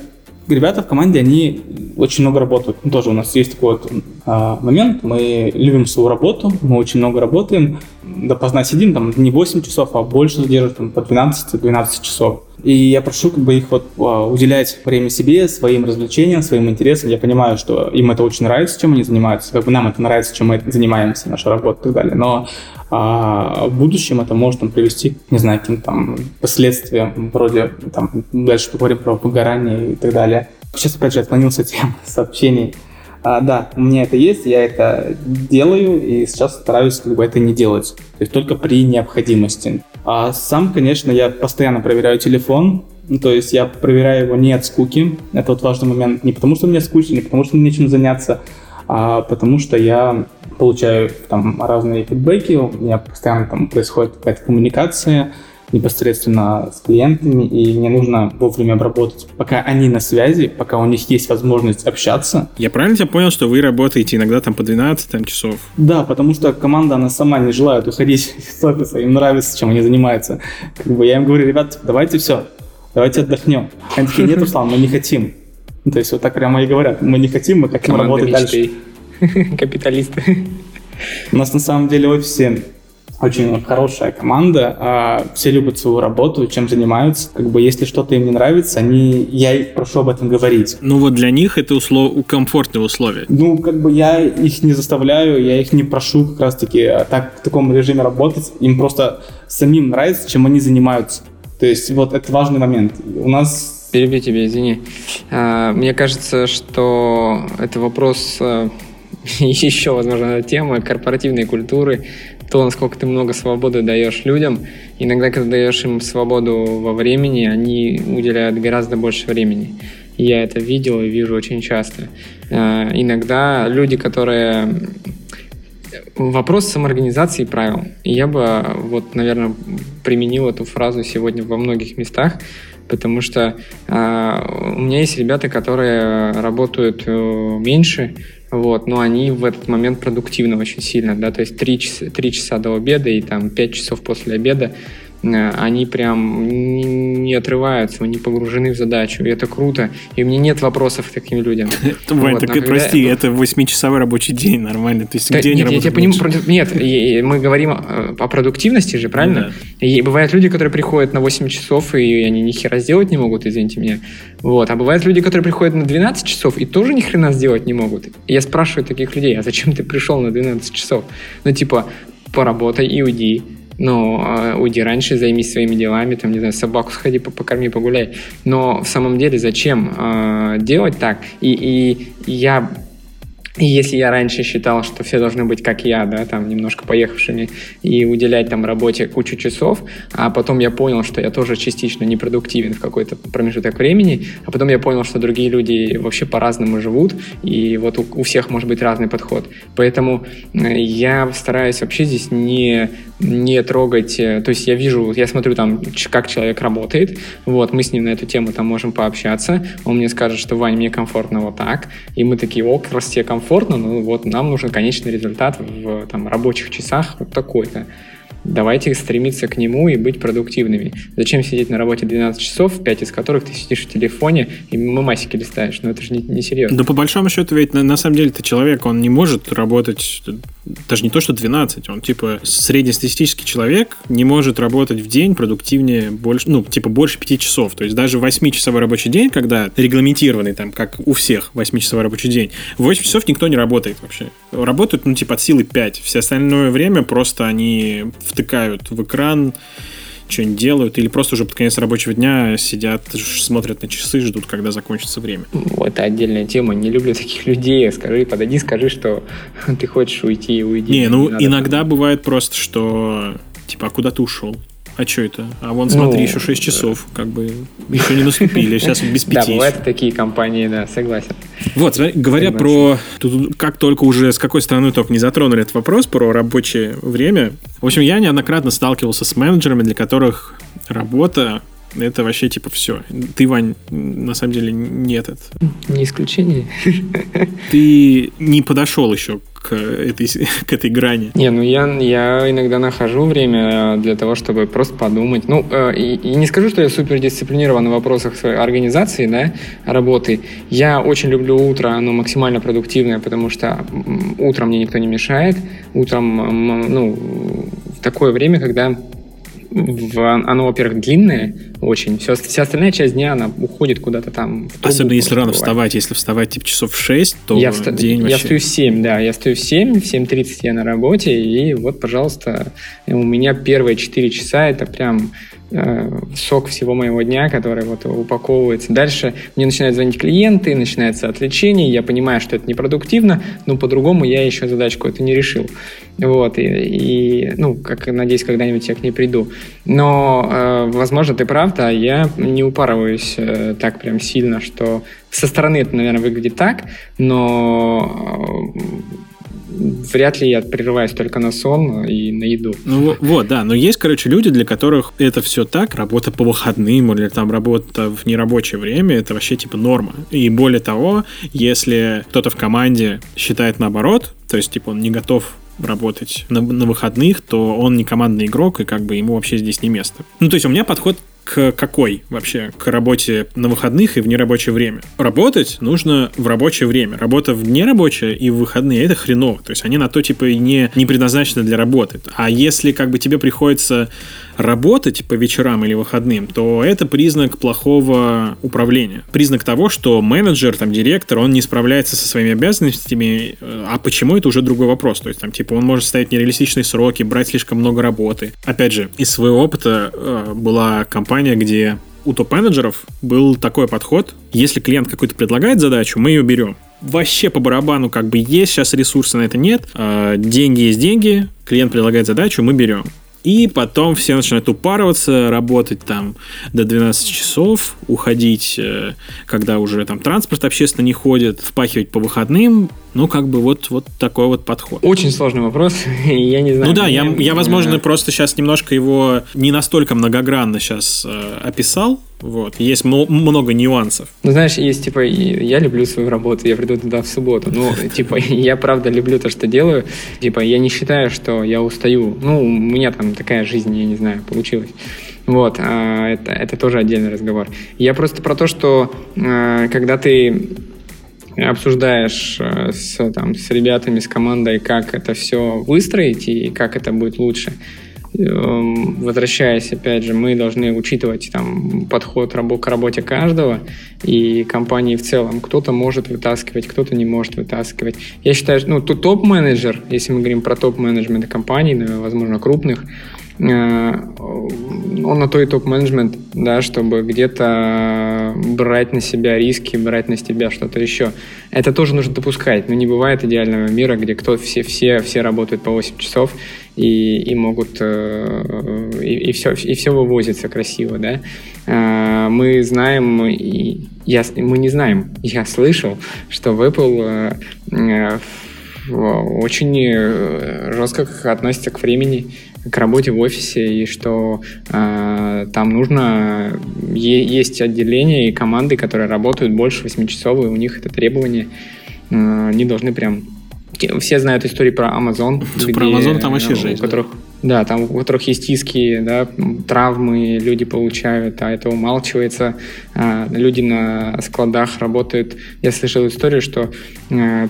ребята в команде, они очень много работают. Ну, тоже у нас есть такой вот а, момент, мы любим свою работу, мы очень много работаем, допоздна сидим, там не 8 часов, а больше задерживаем, там, по 12-12 часов. И я прошу как бы их вот а, уделять время себе, своим развлечениям, своим интересам. Я понимаю, что им это очень нравится, чем они занимаются, как бы нам это нравится, чем мы занимаемся, наша работа и так далее. Но а в будущем это может там, привести, не знаю, к каким-то там последствиям, вроде там дальше поговорим про выгорание и так далее. Сейчас, опять же, отклонился от темы сообщений. А, да, у меня это есть, я это делаю, и сейчас стараюсь как бы это не делать. То есть только при необходимости. А сам, конечно, я постоянно проверяю телефон, то есть я проверяю его не от скуки. Это вот важный момент. Не потому, что мне скучно, не потому, что мне нечем заняться, а потому что я получаю там разные фидбэки, у меня постоянно там происходит какая-то коммуникация, непосредственно с клиентами, и мне нужно вовремя обработать, пока они на связи, пока у них есть возможность общаться. Я правильно тебя понял, что вы работаете иногда там по 12 там, часов? Да, потому что команда, она сама не желает уходить из офиса, им нравится, чем они занимаются. Как бы я им говорю, ребят, давайте все, давайте отдохнем. Они такие, нет, Руслан, мы не хотим. Ну, то есть вот так прямо и говорят, мы не хотим, мы хотим Команда работать мечты. дальше. Капиталисты. У нас на самом деле в офисе очень хорошая команда, а все любят свою работу, чем занимаются. Как бы если что-то им не нравится, они, я их прошу об этом говорить. Ну вот для них это услов... комфортные условия. Ну как бы я их не заставляю, я их не прошу как раз-таки а так в таком режиме работать. Им просто самим нравится, чем они занимаются. То есть вот это важный момент. У нас Перебью тебя, извини. А, мне кажется, что это вопрос еще, возможно, тема корпоративной культуры, то, насколько ты много свободы даешь людям. Иногда, когда даешь им свободу во времени, они уделяют гораздо больше времени. Я это видел и вижу очень часто. А, иногда люди, которые... Вопрос самоорганизации правил. Я бы, вот, наверное, применил эту фразу сегодня во многих местах, потому что э, у меня есть ребята, которые работают э, меньше, вот, но они в этот момент продуктивны очень сильно, да, то есть 3 часа, 3 часа до обеда и там 5 часов после обеда они прям не отрываются, они погружены в задачу, и это круто. И у меня нет вопросов к таким людям. Вань, так прости, это 8-часовой рабочий день, нормально. То есть где тебя понимаю, нет, мы говорим о продуктивности же, правильно? И бывают люди, которые приходят на 8 часов, и они ни хера сделать не могут, извините меня. Вот. А бывают люди, которые приходят на 12 часов и тоже ни хрена сделать не могут. И я спрашиваю таких людей, а зачем ты пришел на 12 часов? Ну, типа, поработай и уйди ну, а, уйди раньше, займись своими делами, там, не знаю, собаку сходи, покорми, погуляй. Но в самом деле зачем э, делать так? И, и я и если я раньше считал, что все должны быть как я, да, там немножко поехавшими и уделять там работе кучу часов, а потом я понял, что я тоже частично непродуктивен в какой-то промежуток времени, а потом я понял, что другие люди вообще по-разному живут, и вот у, у всех может быть разный подход. Поэтому э, я стараюсь вообще здесь не, не трогать, э, то есть я вижу, я смотрю там, как человек работает, вот, мы с ним на эту тему там можем пообщаться, он мне скажет, что, Вань, мне комфортно вот так, и мы такие, ок, раз тебе комфортно, комфортно, но вот нам нужен конечный результат в там, рабочих часах вот такой-то. Давайте стремиться к нему и быть продуктивными. Зачем сидеть на работе 12 часов, 5 из которых ты сидишь в телефоне и мемасики листаешь? Ну это же не, не серьезно. Да по большому счету ведь на, на самом деле ты человек, он не может работать даже не то, что 12, он типа среднестатистический человек не может работать в день продуктивнее больше, ну, типа больше 5 часов. То есть даже 8-часовой рабочий день, когда регламентированный там, как у всех 8-часовой рабочий день, в 8 часов никто не работает вообще. Работают, ну, типа от силы 5. Все остальное время просто они втыкают в экран, что-нибудь делают, или просто уже под конец рабочего дня сидят, смотрят на часы, ждут, когда закончится время. Это отдельная тема. Не люблю таких людей. Скажи, подойди, скажи, что ты хочешь уйти и уйди. Не, ну не иногда там. бывает просто, что типа, а куда ты ушел? А что это? А вон, смотри, ну, еще 6 часов, как бы, еще не наступили, сейчас без пяти. Да, бывают такие компании, да, согласен. Вот, говоря про, тут, как только уже, с какой стороны только не затронули этот вопрос про рабочее время, в общем, я неоднократно сталкивался с менеджерами, для которых работа это вообще типа все. Ты, Вань, на самом деле не этот. Не исключение. Ты не подошел еще к этой, к этой грани. Не, ну я, я иногда нахожу время для того, чтобы просто подумать. Ну, э, и, и не скажу, что я супер дисциплинирован в вопросах организации, да, работы. Я очень люблю утро, оно максимально продуктивное, потому что утром мне никто не мешает. Утром, ну, в такое время, когда в, оно, во-первых, длинное очень. Все, вся остальная часть дня, она уходит куда-то там. В Особенно если рано вставать. Если вставать типа часов в 6, то я вста- день вообще... Я встаю в 7, да. Я встаю в 7, в 7.30 я на работе, и вот, пожалуйста, у меня первые 4 часа это прям сок всего моего дня, который вот упаковывается. Дальше мне начинают звонить клиенты, начинается отвлечение, я понимаю, что это непродуктивно, но по-другому я еще задачку это не решил. Вот, и, и ну, как надеюсь, когда-нибудь я к ней приду. Но, э, возможно, ты прав, да, я не упарываюсь э, так прям сильно, что со стороны это, наверное, выглядит так, но э, вряд ли я прерываюсь только на сон и на еду. Ну вот, да, но есть, короче, люди, для которых это все так, работа по выходным или там работа в нерабочее время, это вообще типа норма. И более того, если кто-то в команде считает наоборот, то есть типа он не готов работать на, на выходных, то он не командный игрок, и как бы ему вообще здесь не место. Ну, то есть у меня подход к какой вообще? К работе на выходных и в нерабочее время. Работать нужно в рабочее время. Работа в нерабочее и в выходные это хреново. То есть они на то типа и не, не предназначены для работы. А если как бы тебе приходится работать по вечерам или выходным, то это признак плохого управления. Признак того, что менеджер, там, директор, он не справляется со своими обязанностями, а почему это уже другой вопрос. То есть, там, типа, он может ставить нереалистичные сроки, брать слишком много работы. Опять же, из своего опыта э, была компания, где у топ-менеджеров был такой подход. Если клиент какой-то предлагает задачу, мы ее берем. Вообще по барабану как бы есть сейчас ресурсы на это нет. Э, деньги есть деньги, клиент предлагает задачу, мы берем. И потом все начинают упарываться, работать там до 12 часов, уходить, э, когда уже там транспорт общественно не ходит, впахивать по выходным. Ну, как бы вот, вот такой вот подход. Очень сложный вопрос, я не знаю. Ну да, я, я возможно, просто сейчас немножко его не настолько многогранно сейчас э, описал, вот. Есть много нюансов. Ну, знаешь, есть, типа, я люблю свою работу, я приду туда в субботу. Ну, типа, я правда люблю то, что делаю. Типа, я не считаю, что я устаю. Ну, у меня там такая жизнь, я не знаю, получилась. Вот, а это, это тоже отдельный разговор. Я просто про то, что а, когда ты обсуждаешь э, с, там, с ребятами, с командой, как это все выстроить и как это будет лучше, Эм, возвращаясь, опять же, мы должны учитывать там подход к работе каждого и компании в целом. Кто-то может вытаскивать, кто-то не может вытаскивать. Я считаю, ну, тут топ-менеджер, если мы говорим про топ-менеджмент компаний, возможно, крупных, он на то и топ-менеджмент, да, чтобы где-то брать на себя риски, брать на себя что-то еще. Это тоже нужно допускать, но не бывает идеального мира, где кто все, все, все работают по 8 часов, и, и могут э, и, и все и все вывозится красиво, да. Э, мы знаем, я, мы не знаем, я слышал, что в Apple э, очень жестко относится к времени, к работе в офисе, и что э, там нужно есть отделения и команды, которые работают больше 8 часов, и у них это требование, э, они должны прям все знают истории про Amazon. Где, про Amazon там вообще жесть. У которых, да. да, там у которых есть иски, да, травмы люди получают, а это умалчивается. А, люди на складах работают. Я слышал историю, что а,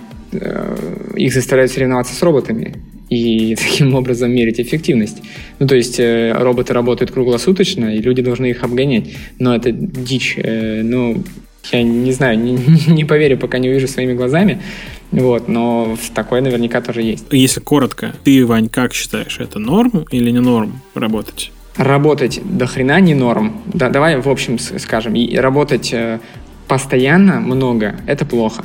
их заставляют соревноваться с роботами и таким образом мерить эффективность. Ну, то есть э, роботы работают круглосуточно, и люди должны их обгонять. Но это дичь. Э, ну, я не знаю, не, не поверю, пока не увижу своими глазами. Вот, но такое наверняка тоже есть. Если коротко, ты, Вань, как считаешь, это норм или не норм работать? Работать до хрена не норм. Да, давай в общем скажем, и работать э, постоянно много – это плохо.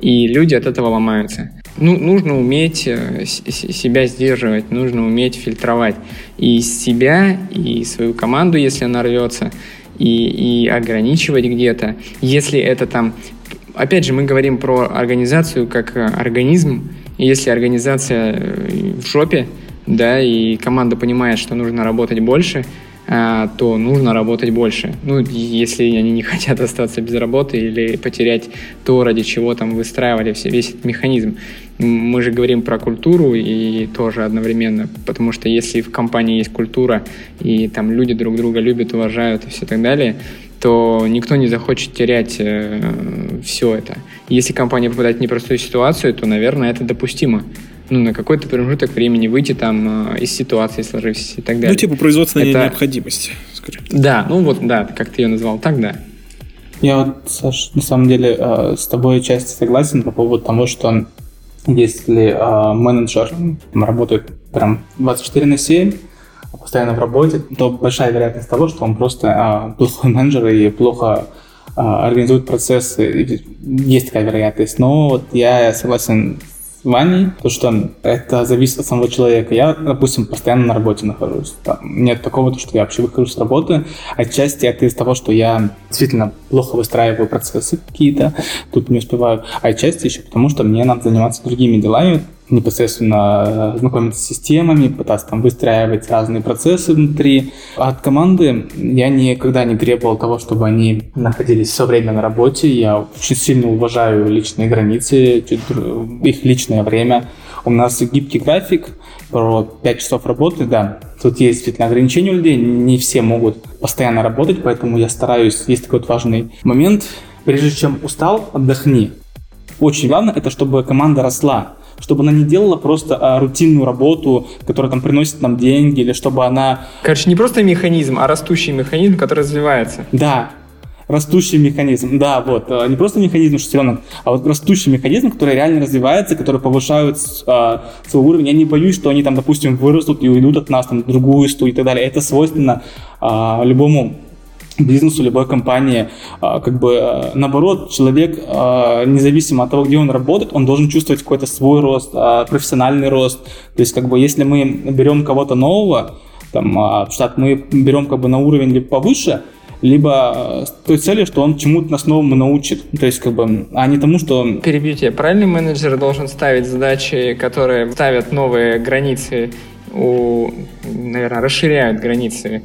И люди от этого ломаются. Ну, нужно уметь э, себя сдерживать, нужно уметь фильтровать и себя, и свою команду, если она рвется, и, и ограничивать где-то. Если это там опять же, мы говорим про организацию как э, организм. Если организация э, в жопе, да, и команда понимает, что нужно работать больше, то нужно работать больше. Ну, если они не хотят остаться без работы или потерять то, ради чего там выстраивали весь этот механизм. Мы же говорим про культуру и тоже одновременно, потому что если в компании есть культура, и там люди друг друга любят, уважают и все так далее, то никто не захочет терять э, все это. Если компания попадает в непростую ситуацию, то, наверное, это допустимо. Ну, на какой-то промежуток времени выйти там э, из ситуации, сложившейся и так далее. Ну, типа производственная это... необходимость, скажем так. Да, ну вот, да, как ты ее назвал, так да. Я вот, Саш, на самом деле э, с тобой часть согласен по поводу того, что если э, менеджер работает прям 24 на 7, постоянно в работе, то большая вероятность того, что он просто а, плохой менеджер и плохо а, организует процессы. Есть такая вероятность. Но вот я согласен с Ваней, то что это зависит от самого человека. Я, допустим, постоянно на работе нахожусь. Там нет такого, что я вообще выхожу с работы. Отчасти это из-за того, что я действительно плохо выстраиваю процессы какие-то, тут не успеваю. А отчасти еще потому, что мне надо заниматься другими делами, непосредственно знакомиться с системами, пытаться там выстраивать разные процессы внутри. От команды я никогда не требовал того, чтобы они находились все время на работе. Я очень сильно уважаю личные границы, их личное время. У нас гибкий график, про 5 часов работы, да. Тут есть действительно ограничения у людей, не все могут постоянно работать, поэтому я стараюсь, есть такой вот важный момент, прежде чем устал, отдохни. Очень главное, это чтобы команда росла чтобы она не делала просто а, рутинную работу, которая там приносит нам деньги, или чтобы она... Короче, не просто механизм, а растущий механизм, который развивается. Да, растущий механизм. Да, вот. А, не просто механизм шестеренок, а вот растущий механизм, который реально развивается, который повышает а, свой уровень. Я не боюсь, что они там, допустим, вырастут и уйдут от нас там, в другую студию и так далее. Это свойственно а, любому бизнесу, любой компании. А, как бы а, наоборот, человек, а, независимо от того, где он работает, он должен чувствовать какой-то свой рост, профессиональный рост. То есть, как бы, если мы берем кого-то нового, там, штат, мы берем как бы на уровень либо повыше, либо с той целью, что он чему-то нас новому научит. То есть, как бы, а не тому, что... Перебьете. Правильный менеджер должен ставить задачи, которые ставят новые границы у, наверное, расширяют границы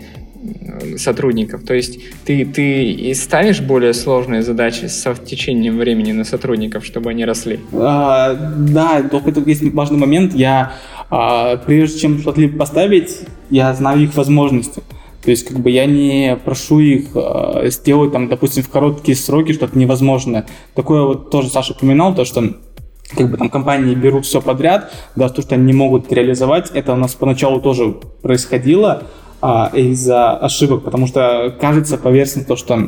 сотрудников. То есть ты, ты и ставишь более сложные задачи со течением времени на сотрудников, чтобы они росли? А, да, только тут есть важный момент. Я, а, прежде чем что-либо поставить, я знаю их возможности. То есть, как бы я не прошу их э, сделать, там, допустим, в короткие сроки что-то невозможное. Такое вот тоже Саша упоминал, то, что как бы там компании берут все подряд, да, то, что они не могут реализовать, это у нас поначалу тоже происходило, а, из-за ошибок, потому что кажется поверхностно то, что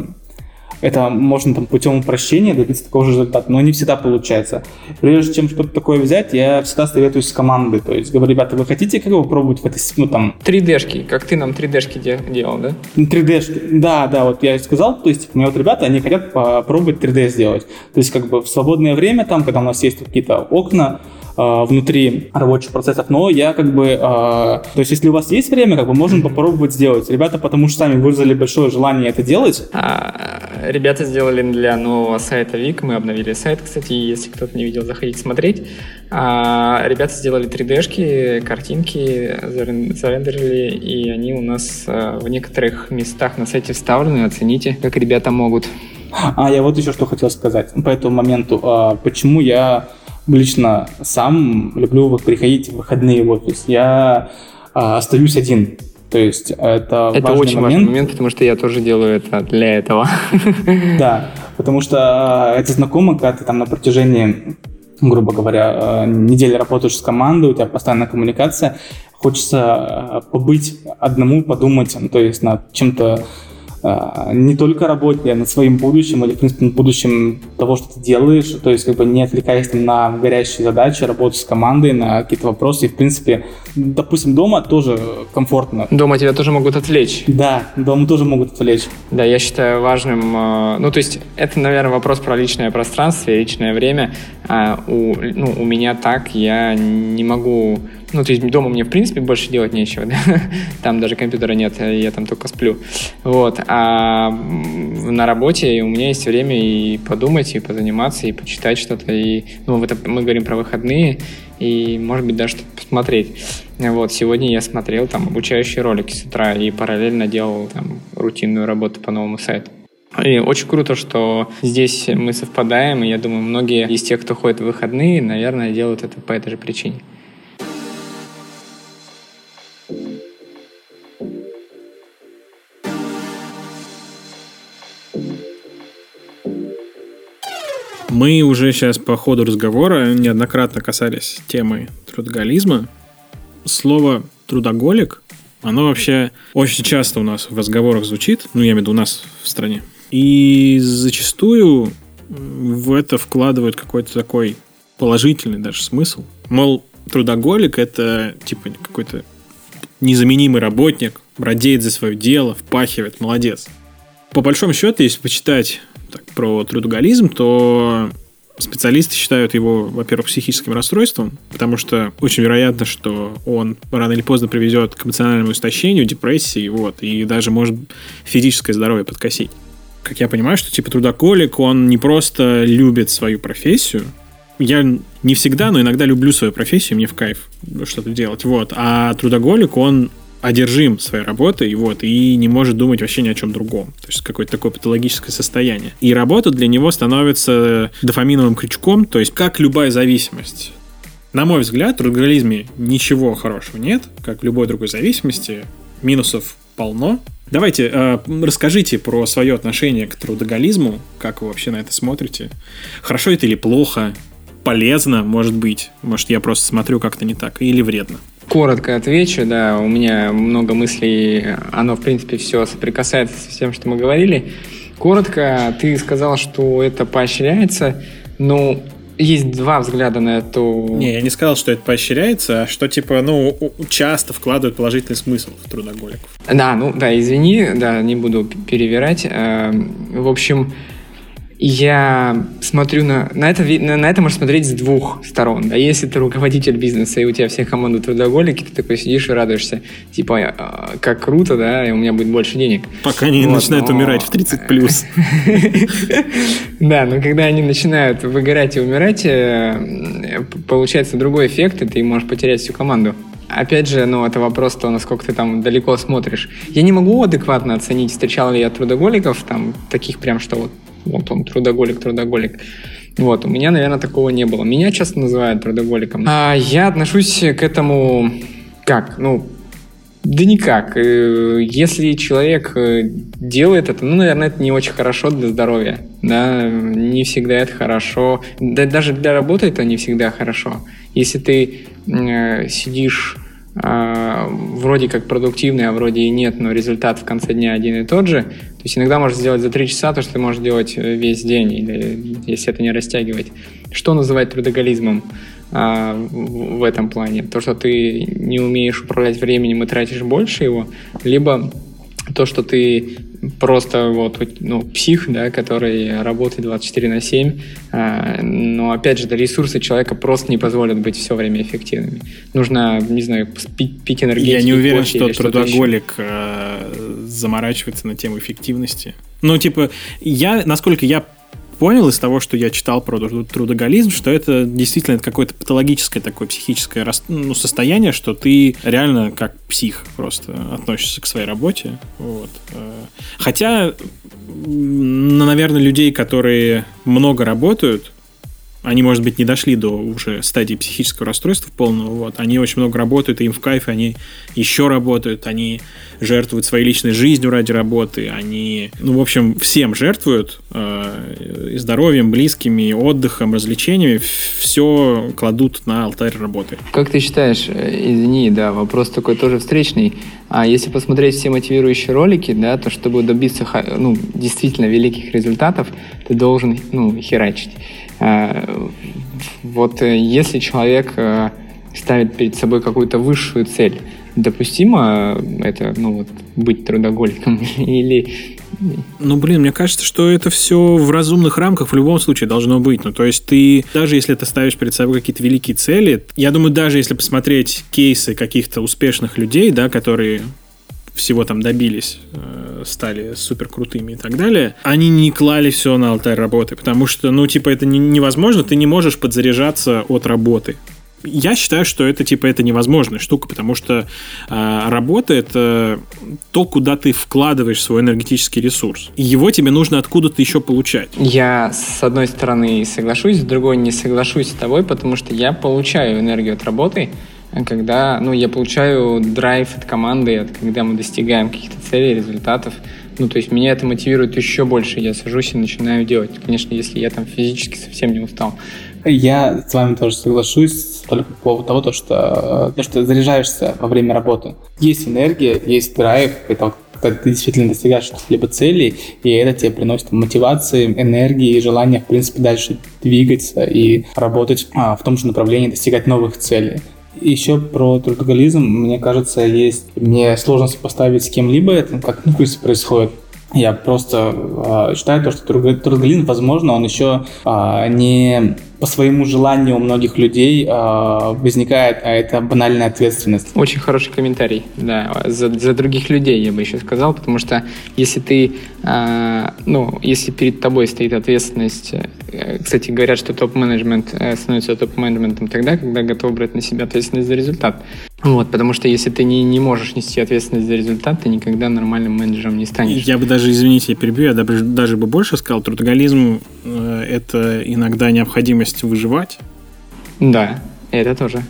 это можно там путем упрощения добиться такого же результата, но не всегда получается. Прежде чем что-то такое взять, я всегда советуюсь с командой. То есть говорю, ребята, вы хотите как его пробовать в этой, ну там... 3D-шки, как ты нам 3D-шки де- делал, да? 3D-шки, да, да, вот я сказал, то есть у меня вот ребята, они хотят попробовать 3D сделать. То есть как бы в свободное время, там, когда у нас есть какие-то окна, э, внутри рабочих процессов, но я как бы, э, то есть если у вас есть время, как бы можем попробовать сделать. Ребята, потому что сами выразили большое желание это делать. А, ребята сделали для нового сайта Вик, мы обновили сайт, кстати, если кто-то не видел, заходите смотреть. А, ребята сделали 3D-шки, картинки, зарендерили, и они у нас а, в некоторых местах на сайте вставлены, оцените, как ребята могут. А, я вот еще что хотел сказать по этому моменту. А, почему я лично сам люблю приходить в выходные в офис. Я а, остаюсь один. То есть это, это важный очень момент. важный момент, потому что я тоже делаю это для этого. Да, потому что а, это знакомо, когда ты там на протяжении, грубо говоря, а, недели работаешь с командой, у тебя постоянная коммуникация, хочется а, побыть одному, подумать, то есть над чем-то не только работе, а над своим будущим или, в принципе, над будущим того, что ты делаешь, то есть как бы не отвлекаясь на горящие задачи, работать с командой, на какие-то вопросы, и, в принципе, допустим, дома тоже комфортно. Дома тебя тоже могут отвлечь. Да, дома тоже могут отвлечь. Да, я считаю важным, а, ну, то есть это, наверное, вопрос про личное пространство и личное время. А у, ну, у меня так, я не могу ну, то есть дома мне, в принципе, больше делать нечего, да? Там даже компьютера нет, я там только сплю. Вот. А на работе у меня есть время и подумать, и позаниматься, и почитать что-то. И, ну, это мы говорим про выходные, и, может быть, даже что-то посмотреть. Вот, сегодня я смотрел там обучающие ролики с утра и параллельно делал там рутинную работу по новому сайту. И очень круто, что здесь мы совпадаем, и я думаю, многие из тех, кто ходит в выходные, наверное, делают это по этой же причине. Мы уже сейчас по ходу разговора неоднократно касались темы трудоголизма. Слово «трудоголик» оно вообще очень часто у нас в разговорах звучит, ну, я имею в виду у нас в стране. И зачастую в это вкладывают какой-то такой положительный даже смысл. Мол, трудоголик — это типа какой-то незаменимый работник, радеет за свое дело, впахивает, молодец. По большому счету, если почитать так, про трудоголизм, то специалисты считают его, во-первых, психическим расстройством, потому что очень вероятно, что он рано или поздно приведет к эмоциональному истощению, депрессии, вот, и даже может физическое здоровье подкосить. Как я понимаю, что типа трудоколик, он не просто любит свою профессию, я не всегда, но иногда люблю свою профессию, мне в кайф что-то делать, вот, а трудоголик, он одержим своей работой, вот, и не может думать вообще ни о чем другом. То есть какое-то такое патологическое состояние. И работа для него становится дофаминовым крючком, то есть как любая зависимость. На мой взгляд, в трудоголизме ничего хорошего нет, как в любой другой зависимости. Минусов полно. Давайте, э, расскажите про свое отношение к трудоголизму, как вы вообще на это смотрите. Хорошо это или плохо? Полезно, может быть. Может, я просто смотрю как-то не так. Или вредно. Коротко отвечу, да, у меня много мыслей, оно, в принципе, все соприкасается с тем, что мы говорили. Коротко, ты сказал, что это поощряется, но есть два взгляда на эту... Не, я не сказал, что это поощряется, а что, типа, ну, часто вкладывают положительный смысл в трудоголиков. Да, ну, да, извини, да, не буду перевирать. Эм, в общем, я смотрю на, на это, на, на это можно смотреть с двух сторон. Да? Если ты руководитель бизнеса, и у тебя все команды трудоголики, ты такой сидишь и радуешься, типа, «А, как круто, да, и у меня будет больше денег. Пока они вот, начинают но... умирать в 30 плюс. Да, но когда они начинают выгорать и умирать, э, получается другой эффект, и ты можешь потерять всю команду. Опять же, ну, это вопрос то, насколько ты там далеко смотришь. Я не могу адекватно оценить, встречал ли я трудоголиков, там, таких прям, что вот вот он трудоголик, трудоголик. Вот, у меня, наверное, такого не было. Меня часто называют трудоголиком. А я отношусь к этому как? Ну, да никак. Э, если человек э, делает это, ну, наверное, это не очень хорошо для здоровья. Да, не всегда это хорошо. Да, даже для работы это не всегда хорошо. Если ты э, сидишь вроде как продуктивный, а вроде и нет, но результат в конце дня один и тот же, то есть иногда можешь сделать за три часа то, что ты можешь делать э, весь день, или если это не растягивать. Что называть трудоголизмом а, в этом плане? То, что ты не умеешь управлять временем и тратишь больше его, либо то, что ты просто вот, ну, псих, да, который работает 24 на 7, а, но, опять же, да, ресурсы человека просто не позволят быть все время эффективными. Нужно, не знаю, пить, пить энергетики. Я не уверен, что трудоголик э, заморачивается на тему эффективности. Ну, типа, я, насколько я понял из того, что я читал про трудоголизм, что это действительно какое-то патологическое такое психическое ну, состояние, что ты реально как псих просто относишься к своей работе. Вот. Э, хотя, наверное, людей, которые много работают, они, может быть, не дошли до уже стадии психического расстройства полного, вот, они очень много работают, им в кайф, они еще работают, они жертвуют своей личной жизнью ради работы, они, ну, в общем, всем жертвуют, э, здоровьем, близкими, отдыхом, развлечениями, все кладут на алтарь работы. Как ты считаешь, э, извини, да, вопрос такой тоже встречный, а если посмотреть все мотивирующие ролики, да, то чтобы добиться ну, действительно великих результатов, ты должен ну, херачить. Э, вот э, если человек э, ставит перед собой какую-то высшую цель, допустимо это, ну вот, быть трудоголиком или... Ну, блин, мне кажется, что это все в разумных рамках в любом случае должно быть. Ну, то есть ты, даже если ты ставишь перед собой какие-то великие цели, я думаю, даже если посмотреть кейсы каких-то успешных людей, да, которые всего там добились, э, стали супер крутыми и так далее, они не клали все на алтарь работы, потому что, ну, типа, это невозможно, ты не можешь подзаряжаться от работы. я считаю, что это типа это невозможная штука, потому что э, работа это то, куда ты вкладываешь свой энергетический ресурс. И его тебе нужно откуда-то еще получать. Я с одной стороны соглашусь, с другой не соглашусь с тобой, потому что я получаю энергию от работы, когда ну, я получаю драйв от команды, от, когда мы достигаем каких-то целей, результатов. Ну, то есть меня это мотивирует еще больше. Я сажусь и начинаю делать. Конечно, если я там физически совсем не устал. Я с вами тоже соглашусь только по поводу того, то, что, то, что заряжаешься во время работы. Есть энергия, есть драйв, это когда ты действительно достигаешь либо целей, и это тебе приносит мотивации, энергии и желание, в принципе, дальше двигаться и работать а, в том же направлении, достигать новых целей. Еще про трудоголизм, мне кажется, есть... Мне сложно сопоставить с кем-либо это, как ну, происходит. Я просто э, считаю то, что трудоголизм, возможно, он еще э, не по своему желанию у многих людей э, возникает, а это банальная ответственность. Очень хороший комментарий, да, за, за других людей я бы еще сказал, потому что если ты, э, ну, если перед тобой стоит ответственность, кстати, говорят, что топ-менеджмент э, становится топ-менеджментом тогда, когда готов брать на себя ответственность за результат. Вот, потому что если ты не, не можешь нести ответственность за результат, ты никогда нормальным менеджером не станешь. Я бы даже, извините, я перебью, я даже, даже бы больше сказал, трудоголизм э, это иногда необходимость выживать. Да, это тоже.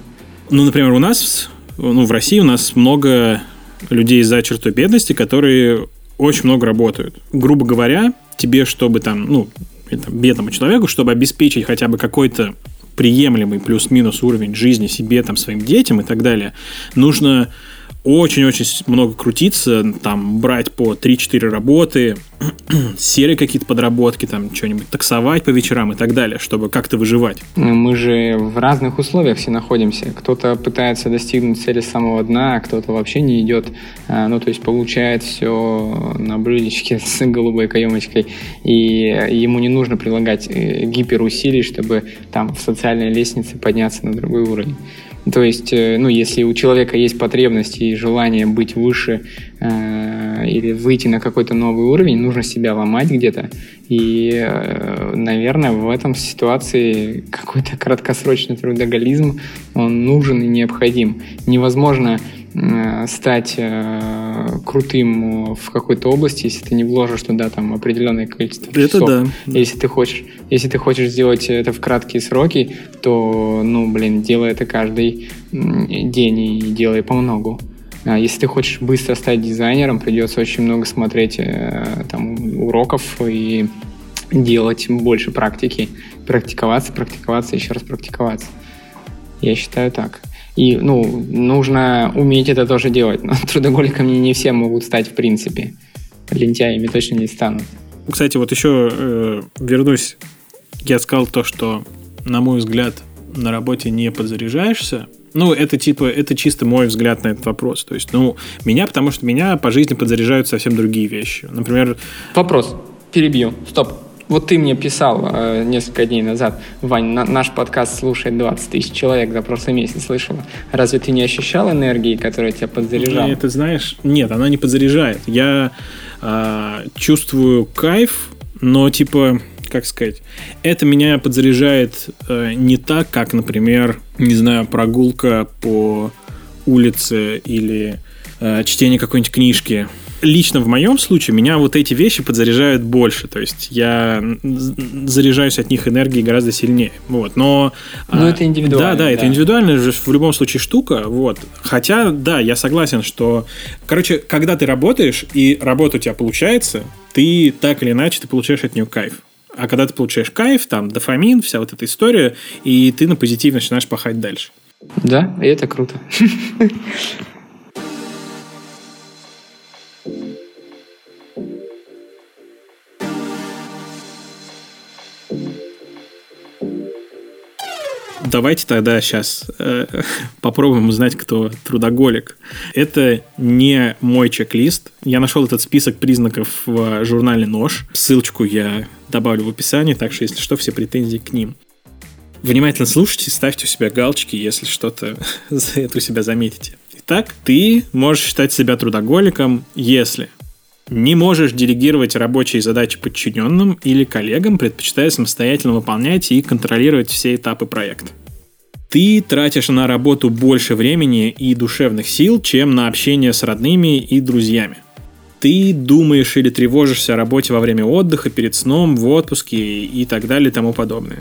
Ну, например, у нас, ну, в России у нас много людей за чертой бедности, которые очень много работают. Грубо говоря, тебе, чтобы там, ну, бедному человеку, чтобы обеспечить хотя бы какой-то приемлемый плюс-минус уровень жизни себе, там, своим детям и так далее, нужно очень-очень много крутиться, там, брать по 3-4 работы, серые какие-то подработки, там, что-нибудь таксовать по вечерам и так далее, чтобы как-то выживать. Ну, мы же в разных условиях все находимся. Кто-то пытается достигнуть цели с самого дна, а кто-то вообще не идет, а, ну, то есть получает все на блюдечке с голубой каемочкой, и ему не нужно прилагать э, гиперусилий, чтобы там в социальной лестнице подняться на другой уровень. То есть, э, ну, если у человека есть потребность и желание быть выше э, или выйти на какой-то новый уровень, нужно себя ломать где-то. И, э, наверное, в этом ситуации какой-то краткосрочный трудоголизм, он нужен и необходим. Невозможно стать э, крутым в какой-то области, если ты не вложишь туда там определенное количество часов. Это да. Если ты хочешь, если ты хочешь сделать это в краткие сроки, то, ну, блин, делай это каждый день и делай по многу. А если ты хочешь быстро стать дизайнером, придется очень много смотреть э, там уроков и делать больше практики, практиковаться, практиковаться, еще раз практиковаться. Я считаю так. И, ну, нужно уметь это тоже делать. Но трудоголиками не все могут стать в принципе. Лентяями точно не станут. Кстати, вот еще э, вернусь. Я сказал то, что, на мой взгляд, на работе не подзаряжаешься. Ну, это типа, это чисто мой взгляд на этот вопрос. То есть, ну, меня, потому что меня по жизни подзаряжают совсем другие вещи. Например... Вопрос. Перебью. Стоп. Вот ты мне писал э, несколько дней назад, Вань, на, наш подкаст слушает 20 тысяч человек за прошлый месяц, слышала. Разве ты не ощущал энергии, которая тебя подзаряжала? Ты знаешь, нет, она не подзаряжает. Я э, чувствую кайф, но типа, как сказать, это меня подзаряжает э, не так, как, например, не знаю, прогулка по улице или э, чтение какой-нибудь книжки лично в моем случае меня вот эти вещи подзаряжают больше. То есть я заряжаюсь от них энергией гораздо сильнее. Вот. Но, Но а, это индивидуально. Да, да, да, это индивидуальная же в любом случае штука. Вот. Хотя, да, я согласен, что... Короче, когда ты работаешь, и работа у тебя получается, ты так или иначе ты получаешь от нее кайф. А когда ты получаешь кайф, там, дофамин, вся вот эта история, и ты на позитив начинаешь пахать дальше. Да, и это круто. Давайте тогда сейчас э, попробуем узнать, кто трудоголик. Это не мой чек-лист. Я нашел этот список признаков в журнале «Нож». Ссылочку я добавлю в описании, так что, если что, все претензии к ним. Внимательно слушайте, ставьте у себя галочки, если что-то за это у себя заметите. Итак, ты можешь считать себя трудоголиком, если не можешь делегировать рабочие задачи подчиненным или коллегам, предпочитая самостоятельно выполнять и контролировать все этапы проекта. Ты тратишь на работу больше времени и душевных сил, чем на общение с родными и друзьями. Ты думаешь или тревожишься о работе во время отдыха, перед сном, в отпуске и так далее и тому подобное.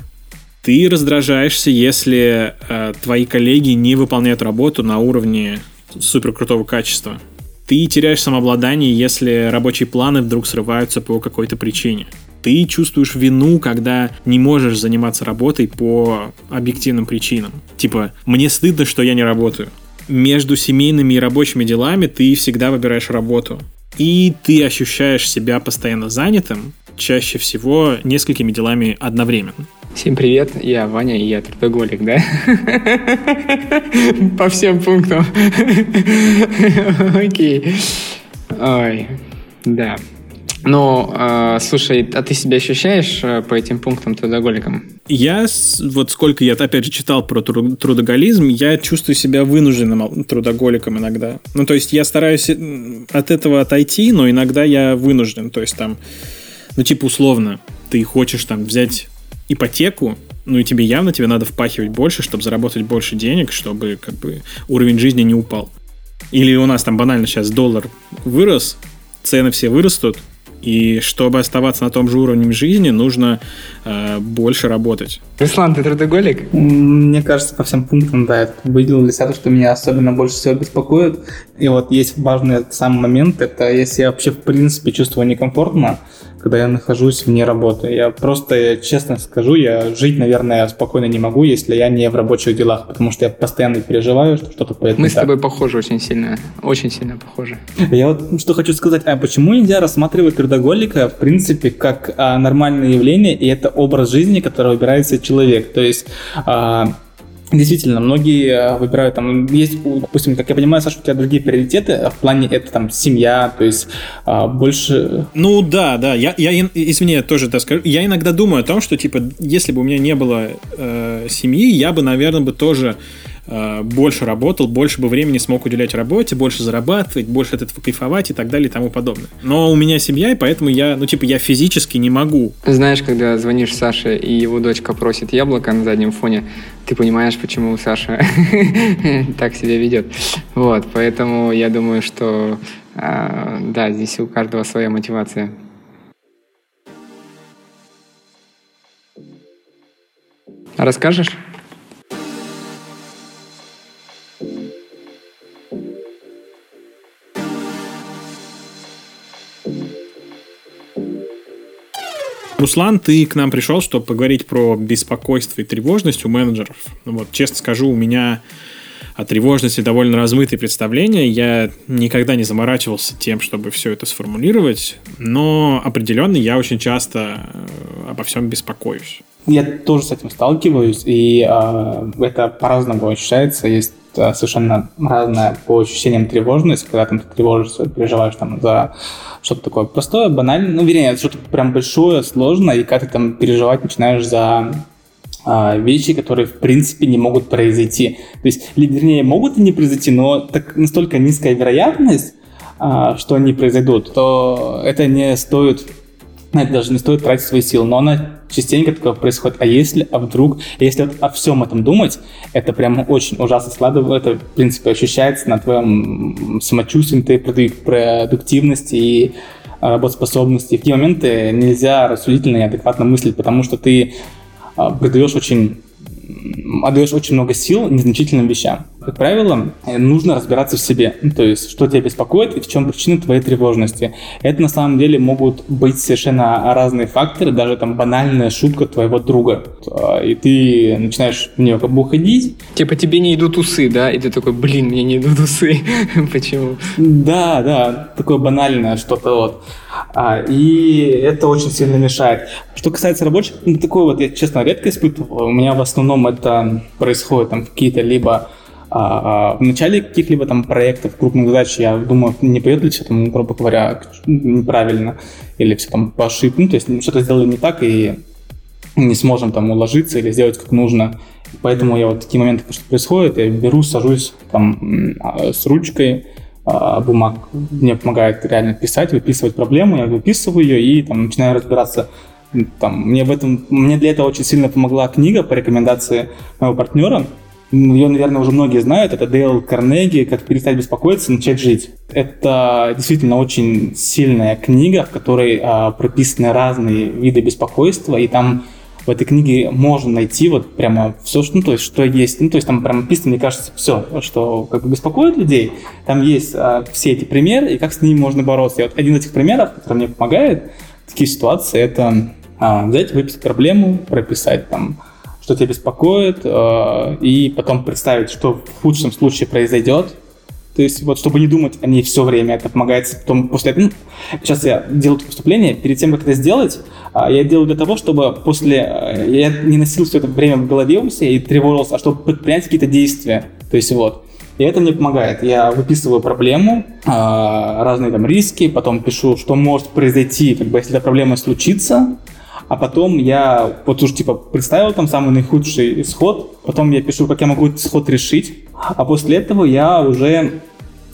Ты раздражаешься, если э, твои коллеги не выполняют работу на уровне супер крутого качества. Ты теряешь самообладание, если рабочие планы вдруг срываются по какой-то причине. Ты чувствуешь вину, когда не можешь заниматься работой по объективным причинам. Типа, мне стыдно, что я не работаю. Между семейными и рабочими делами ты всегда выбираешь работу. И ты ощущаешь себя постоянно занятым, чаще всего несколькими делами одновременно. Всем привет, я Ваня, и я трудоголик, да? По всем пунктам. Окей. Ой, да. Ну, э, слушай, а ты себя ощущаешь э, по этим пунктам трудоголиком? Я, вот сколько я, опять же, читал про трудоголизм, я чувствую себя вынужденным трудоголиком иногда. Ну, то есть я стараюсь от этого отойти, но иногда я вынужден. То есть там, ну, типа, условно, ты хочешь там взять ипотеку, ну и тебе явно тебе надо впахивать больше, чтобы заработать больше денег, чтобы как бы уровень жизни не упал. Или у нас там банально сейчас доллар вырос, цены все вырастут, и чтобы оставаться на том же уровне жизни, нужно э, больше работать. Руслан, ты трудоголик? Мне кажется, по всем пунктам, да, выделил для себя то, что меня особенно больше всего беспокоит. И вот есть важный сам момент, это если я вообще в принципе чувствую некомфортно, когда я нахожусь вне работы. Я просто, честно скажу, я жить, наверное, спокойно не могу, если я не в рабочих делах, потому что я постоянно переживаю, что что-то пойдет Мы с тобой похожи очень сильно, очень сильно похожи. Я вот что хочу сказать, а почему нельзя рассматривать трудоголика, в принципе, как а, нормальное явление, и это образ жизни, который выбирается человек. То есть а, Действительно, многие э, выбирают там, есть, допустим, как я понимаю, Саша, у тебя другие приоритеты, а в плане это там семья, то есть а, больше... Ну да, да, я, я извини, я тоже так скажу, я иногда думаю о том, что типа, если бы у меня не было э, семьи, я бы, наверное, бы тоже больше работал, больше бы времени смог уделять работе, больше зарабатывать, больше от этого кайфовать и так далее и тому подобное. Но у меня семья, и поэтому я, ну, типа, я физически не могу. Знаешь, когда звонишь Саше, и его дочка просит яблоко на заднем фоне, ты понимаешь, почему Саша так себя ведет. Вот, поэтому я думаю, что а, да, здесь у каждого своя мотивация. Расскажешь? Руслан, ты к нам пришел, чтобы поговорить про беспокойство и тревожность у менеджеров. Ну вот, честно скажу, у меня о тревожности довольно размытые представления. Я никогда не заморачивался тем, чтобы все это сформулировать, но определенно я очень часто э, обо всем беспокоюсь. Я тоже с этим сталкиваюсь, и э, это по-разному ощущается. Есть совершенно разная по ощущениям тревожность, когда там, ты тревожишься, переживаешь там за что-то такое простое, банальное, ну, вернее, что-то прям большое, сложное, и когда ты там переживать начинаешь за а, вещи, которые в принципе не могут произойти. То есть, вернее, могут и не произойти, но так настолько низкая вероятность, а, что они произойдут, то это не стоит на это даже не стоит тратить свои силы, но она частенько такое происходит. А если, а вдруг, если вот о всем этом думать, это прям очень ужасно складывает, это, в принципе, ощущается на твоем самочувствии, твоей продуктивности и работоспособности. В такие моменты нельзя рассудительно и адекватно мыслить, потому что ты а, придаешь очень отдаешь очень много сил незначительным вещам. Как правило, нужно разбираться в себе, ну, то есть, что тебя беспокоит и в чем причина твоей тревожности. Это на самом деле могут быть совершенно разные факторы, даже там банальная шутка твоего друга. И ты начинаешь в нее как бы уходить. Типа тебе не идут усы, да? И ты такой, блин, мне не идут усы. Почему? Да, да, такое банальное что-то вот. А, и это очень сильно мешает. Что касается рабочих, ну, такое вот я, честно, редко испытывал. У меня в основном это происходит там какие-то либо а, а, в начале каких-либо там проектов, крупных задач, я думаю, не пойдет ли все там, грубо говоря, неправильно, или все там по ошибке, ну, то есть что-то сделали не так, и не сможем там уложиться или сделать как нужно. Поэтому я вот такие моменты, что происходит, я беру, сажусь там а, с ручкой, бумаг, мне помогает реально писать, выписывать проблему, я выписываю ее и там начинаю разбираться. Там, мне в этом, мне для этого очень сильно помогла книга по рекомендации моего партнера, ее, наверное, уже многие знают, это Дейл Карнеги «Как перестать беспокоиться, начать жить». Это действительно очень сильная книга, в которой а, прописаны разные виды беспокойства, и там в этой книге можно найти вот прямо все, что, ну, то есть, что есть. Ну, то есть там прямо написано, мне кажется, все, что как бы беспокоит людей. Там есть а, все эти примеры, и как с ними можно бороться. И вот один из этих примеров, который мне помогает в такие ситуации, это а, взять, выписать проблему, прописать там, что тебя беспокоит, а, и потом представить, что в худшем случае произойдет, то есть вот, чтобы не думать о ней все время, это помогает потом после... Ну, сейчас я делаю это выступление, перед тем, как это сделать, а, я делаю для того, чтобы после... Э, я не носил все это время в голове у себя и тревожился, а чтобы предпринять какие-то действия. То есть вот. И это мне помогает. Я выписываю проблему, а, разные там риски, потом пишу, что может произойти, как бы, если эта проблема случится, а потом я вот уже типа представил там самый наихудший исход, потом я пишу, как я могу этот исход решить, а после этого я уже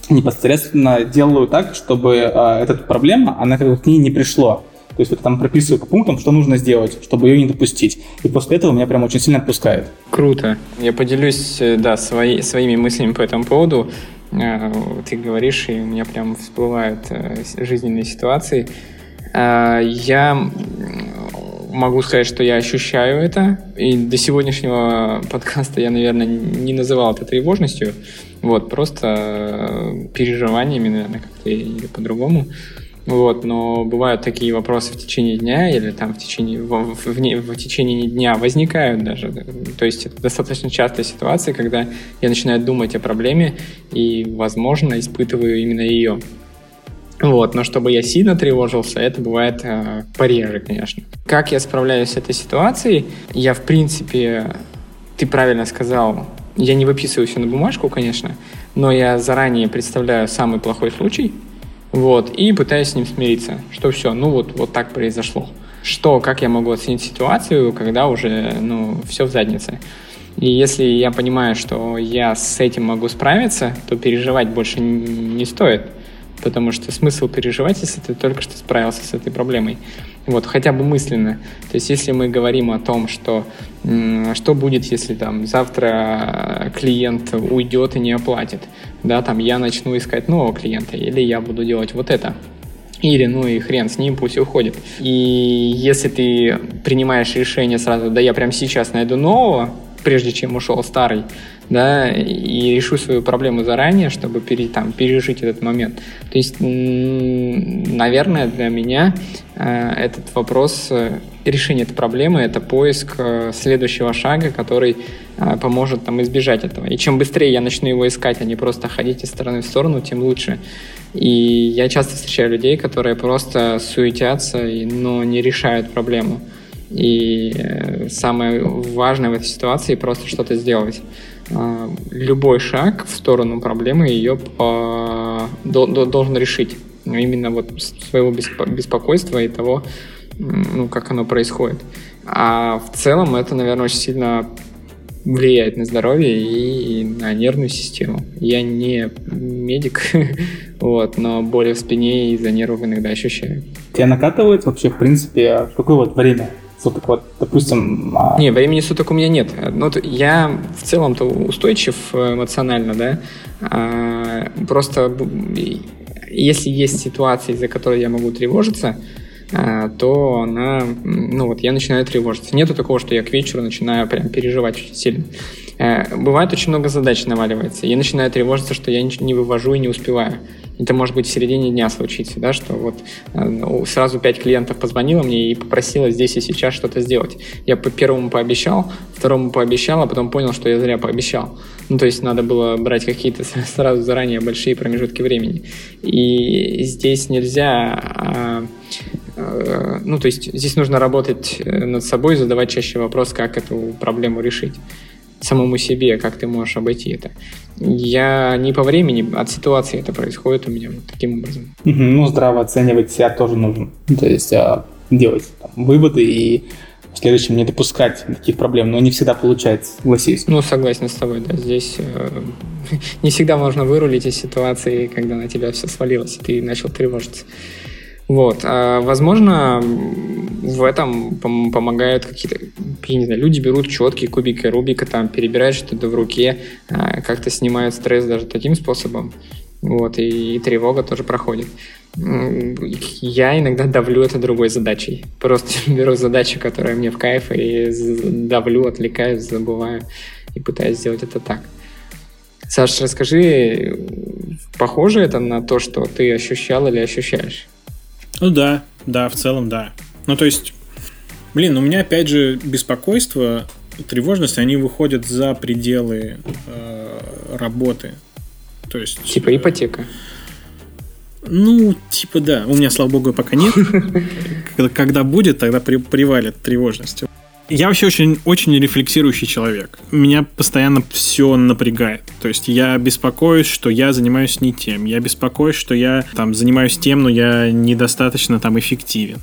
непосредственно делаю так, чтобы э, эта проблема, она как бы к ней не пришло. То есть вот там прописываю по пунктам, что нужно сделать, чтобы ее не допустить. И после этого меня прям очень сильно отпускает. Круто. Я поделюсь, э, да, свои, своими мыслями по этому поводу. Э, ты говоришь, и у меня прям всплывают э, жизненные ситуации. Я могу сказать, что я ощущаю это, и до сегодняшнего подкаста я, наверное, не называл это тревожностью, вот, просто переживаниями, наверное, как-то или по-другому. Вот, но бывают такие вопросы в течение дня или там в течение, в, в, в, в течение дня возникают даже. То есть это достаточно частая ситуация, когда я начинаю думать о проблеме и, возможно, испытываю именно ее. Вот, но чтобы я сильно тревожился, это бывает э, пореже, конечно. Как я справляюсь с этой ситуацией? Я, в принципе, ты правильно сказал, я не выписываю все на бумажку, конечно, но я заранее представляю самый плохой случай, вот, и пытаюсь с ним смириться, что все, ну вот, вот так произошло. Что, как я могу оценить ситуацию, когда уже, ну, все в заднице. И если я понимаю, что я с этим могу справиться, то переживать больше не стоит потому что смысл переживать, если ты только что справился с этой проблемой. Вот, хотя бы мысленно. То есть, если мы говорим о том, что что будет, если там завтра клиент уйдет и не оплатит, да, там я начну искать нового клиента, или я буду делать вот это, или ну и хрен с ним, пусть уходит. И если ты принимаешь решение сразу, да я прямо сейчас найду нового, прежде чем ушел старый, да, и решу свою проблему заранее, чтобы пере, там, пережить этот момент. То есть, наверное, для меня э, этот вопрос э, решения этой проблемы – это поиск э, следующего шага, который поможет там, избежать этого. И чем быстрее я начну его искать, а не просто ходить из стороны в сторону, тем лучше. И я часто встречаю людей, которые просто суетятся, но не решают проблему. И э, самое важное в этой ситуации просто что-то сделать. А, любой шаг в сторону проблемы ее по... должен решить. Именно вот своего беспокойства и того, ну, как оно происходит. А в целом это, наверное, очень сильно влияет на здоровье и на нервную систему. Я не медик, вот, но боли в спине из-за нервов иногда ощущаю. Тебя накатывает вообще, в принципе, в какое вот время суток, вот, допустим... А... Не, времени суток у меня нет. Ну, я в целом-то устойчив э, эмоционально, да, а, просто если есть ситуации, из-за которой я могу тревожиться, а, то она, ну вот, я начинаю тревожиться. Нету такого, что я к вечеру начинаю прям переживать очень сильно. Э, бывает очень много задач наваливается. Я начинаю тревожиться, что я не вывожу и не успеваю. Это может быть в середине дня случиться, да, что вот э, сразу пять клиентов позвонило мне и попросило здесь и сейчас что-то сделать. Я по первому пообещал, второму пообещал, а потом понял, что я зря пообещал. Ну, то есть надо было брать какие-то сразу заранее большие промежутки времени. И здесь нельзя а, а, ну, то есть здесь нужно работать э, над собой, задавать чаще вопрос, как эту проблему решить самому себе, как ты можешь обойти это. Я не по времени, от ситуации это происходит у меня вот таким образом. Ну, здраво оценивать себя тоже нужно. То есть а, делать там, выводы и в следующем не допускать таких проблем, но не всегда получается, согласись. Ну, согласен с тобой, да. Здесь э, не всегда можно вырулить из ситуации, когда на тебя все свалилось, и ты начал тревожиться. Вот. А, возможно, в этом пом- помогают какие-то я не знаю, люди берут четкие кубики Рубика, там, перебирают что-то в руке, а, как-то снимают стресс даже таким способом. Вот, и, и тревога тоже проходит. Я иногда давлю это другой задачей. Просто беру задачу, которая мне в кайф, и давлю, отвлекаюсь, забываю и пытаюсь сделать это так. Саша, расскажи, похоже это на то, что ты ощущал или ощущаешь? Ну да, да, в целом да. Ну то есть, блин, у меня опять же беспокойство, тревожность, они выходят за пределы э, работы. То есть... Типа э, ипотека. Ну, типа да. У меня, слава богу, пока нет. Когда будет, тогда привалит тревожность. Я вообще очень, очень рефлексирующий человек. Меня постоянно все напрягает. То есть я беспокоюсь, что я занимаюсь не тем. Я беспокоюсь, что я там занимаюсь тем, но я недостаточно там эффективен.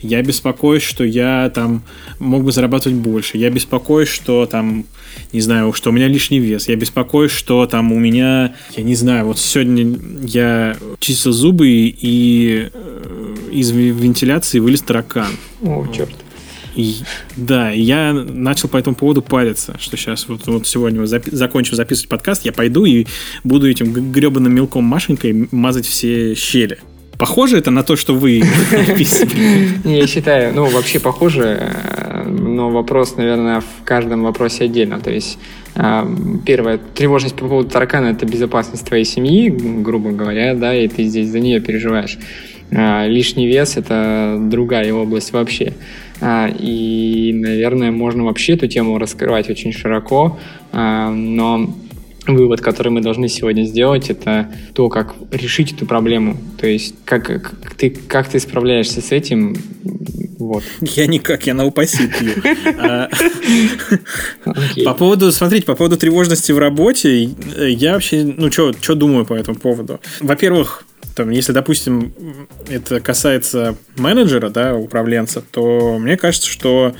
Я беспокоюсь, что я там мог бы зарабатывать больше. Я беспокоюсь, что там, не знаю, что у меня лишний вес. Я беспокоюсь, что там у меня, я не знаю, вот сегодня я чистил зубы и э, из вентиляции вылез таракан. О, черт. И, да, я начал по этому поводу париться, что сейчас вот, вот сегодня вот запи- закончим записывать подкаст, я пойду и буду этим гребаным мелком Машенькой мазать все щели. Похоже это на то, что вы Я считаю, ну, вообще похоже, но вопрос, наверное, в каждом вопросе отдельно. То есть, а, первое, тревожность по поводу таракана – это безопасность твоей семьи, грубо говоря, да, и ты здесь за нее переживаешь. А, лишний вес – это другая область вообще. А, и, наверное, можно вообще эту тему раскрывать очень широко, а, но вывод, который мы должны сегодня сделать, это то, как решить эту проблему. То есть, как, как, ты, как ты справляешься с этим, вот. Я никак, я на упаси пью. А, по поводу, смотрите, по поводу тревожности в работе, я вообще, ну, что думаю по этому поводу? Во-первых, там, если, допустим, это касается менеджера, да, управленца, то мне кажется, что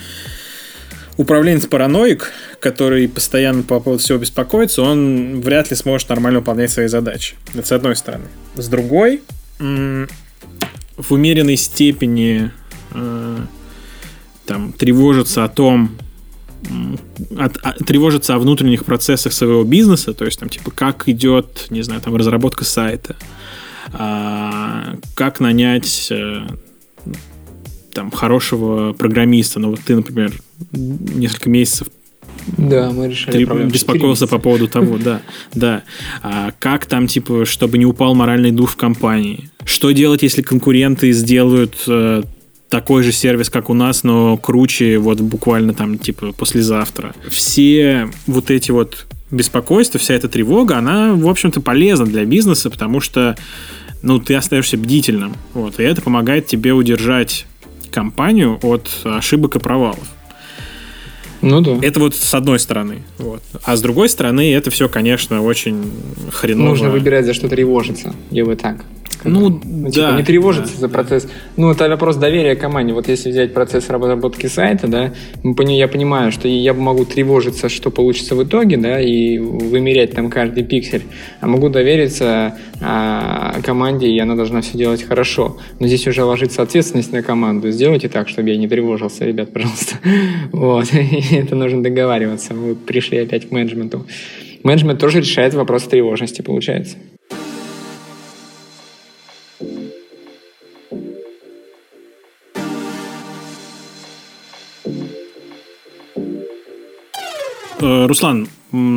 управленец параноик, который постоянно по поводу всего беспокоится, он вряд ли сможет нормально выполнять свои задачи. Это с одной стороны. С другой, в умеренной степени э, там, тревожиться о том, от, от, тревожиться о внутренних процессах своего бизнеса, то есть там типа как идет, не знаю, там разработка сайта, а, как нанять э, там хорошего программиста. Ну вот ты, например, несколько месяцев да, мы решали Ты беспокоился по поводу того, да, да. А как там, типа, чтобы не упал моральный дух в компании? Что делать, если конкуренты сделают э, такой же сервис, как у нас, но круче вот буквально там, типа, послезавтра? Все вот эти вот беспокойство, вся эта тревога, она, в общем-то, полезна для бизнеса, потому что ну, ты остаешься бдительным. Вот, и это помогает тебе удержать компанию от ошибок и провалов. Ну да. Это вот с одной стороны. Вот. А с другой стороны, это все, конечно, очень хреново. Нужно выбирать, за что тревожиться. Я бы так. Ну, ну типа, да. Не тревожиться да, за процесс. Ну, это вопрос доверия команде. Вот если взять процесс разработки сайта, да, я понимаю, что я могу тревожиться, что получится в итоге, да, и вымерять там каждый пиксель, а могу довериться а, команде, и она должна все делать хорошо. Но здесь уже ложится ответственность на команду. Сделайте так, чтобы я не тревожился, ребят, пожалуйста. Вот. Это нужно договариваться. Мы пришли опять к менеджменту. Менеджмент тоже решает вопрос тревожности, получается. Э, Руслан,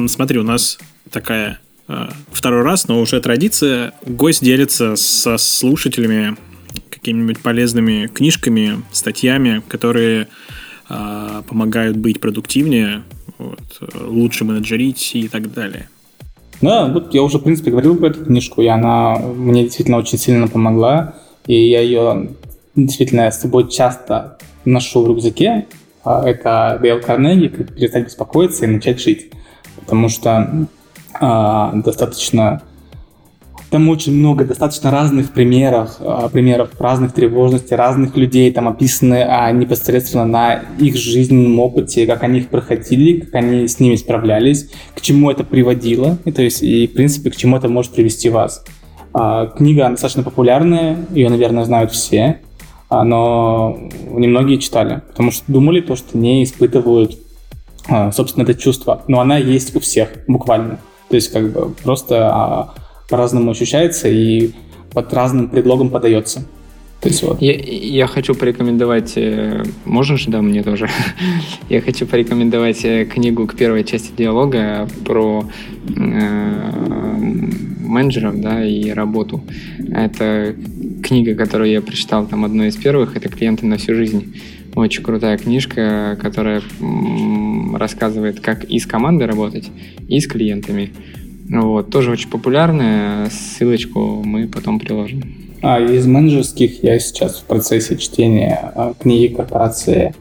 смотри, у нас такая э, второй раз, но уже традиция. Гость делится со слушателями какими-нибудь полезными книжками, статьями, которые помогают быть продуктивнее, вот, лучше менеджерить и так далее. Да, вот я уже, в принципе, говорил про эту книжку, и она мне действительно очень сильно помогла, и я ее действительно с собой часто ношу в рюкзаке, а, это Дейл Карнеги «Как перестать беспокоиться и начать жить». Потому что а, достаточно... Там очень много достаточно разных примеров, а, примеров разных тревожностей, разных людей там описаны а, непосредственно на их жизненном опыте, как они их проходили, как они с ними справлялись, к чему это приводило, и, то есть, и в принципе, к чему это может привести вас. А, книга достаточно популярная, ее, наверное, знают все. а, но немногие читали, потому что думали то, что не испытывают, а, собственно, это чувство. Но она есть у всех, буквально. То есть как бы просто по-разному ощущается и под разным предлогом подается. То есть вот. Я, я хочу порекомендовать, э, можно же, да, мне тоже. я хочу порекомендовать э, книгу к первой части диалога про э, менеджеров, да, и работу. Это книга, которую я прочитал, там, одной из первых, это «Клиенты на всю жизнь». Очень крутая книжка, которая рассказывает, как и с командой работать, и с клиентами. Вот, тоже очень популярная. Ссылочку мы потом приложим. А из менеджерских я сейчас в процессе чтения а, книги корпорации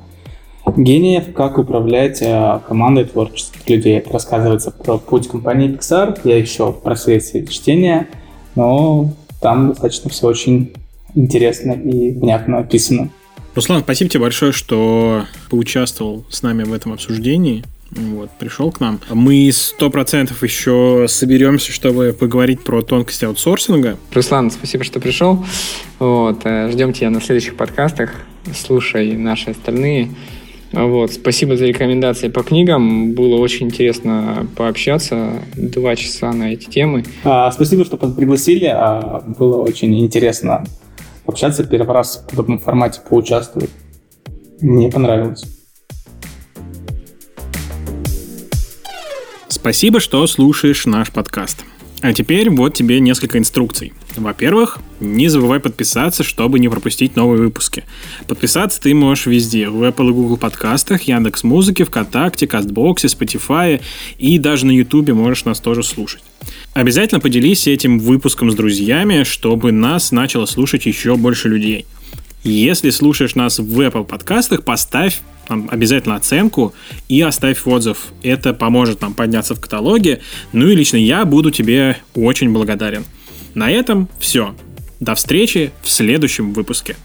гениев, как управлять а, командой творческих людей. Это рассказывается про путь компании Pixar. Я еще в процессе чтения, но там достаточно все очень интересно и внятно описано. Руслан, спасибо тебе большое, что поучаствовал с нами в этом обсуждении. Вот, пришел к нам. Мы сто процентов еще соберемся, чтобы поговорить про тонкости аутсорсинга. Руслан, спасибо, что пришел. Вот, э, ждем тебя на следующих подкастах. Слушай наши остальные. Вот, спасибо за рекомендации по книгам. Было очень интересно пообщаться. Два часа на эти темы. А, спасибо, что пригласили. А, было очень интересно общаться. Первый раз в подобном формате поучаствовать. Мне понравилось. Спасибо, что слушаешь наш подкаст. А теперь вот тебе несколько инструкций. Во-первых, не забывай подписаться, чтобы не пропустить новые выпуски. Подписаться ты можешь везде. В Apple и Google подкастах, Яндекс Музыке, ВКонтакте, Кастбоксе, Spotify и даже на YouTube можешь нас тоже слушать. Обязательно поделись этим выпуском с друзьями, чтобы нас начало слушать еще больше людей. Если слушаешь нас в Apple подкастах, поставь там, обязательно оценку и оставь отзыв. Это поможет нам подняться в каталоге. Ну и лично я буду тебе очень благодарен. На этом все. До встречи в следующем выпуске.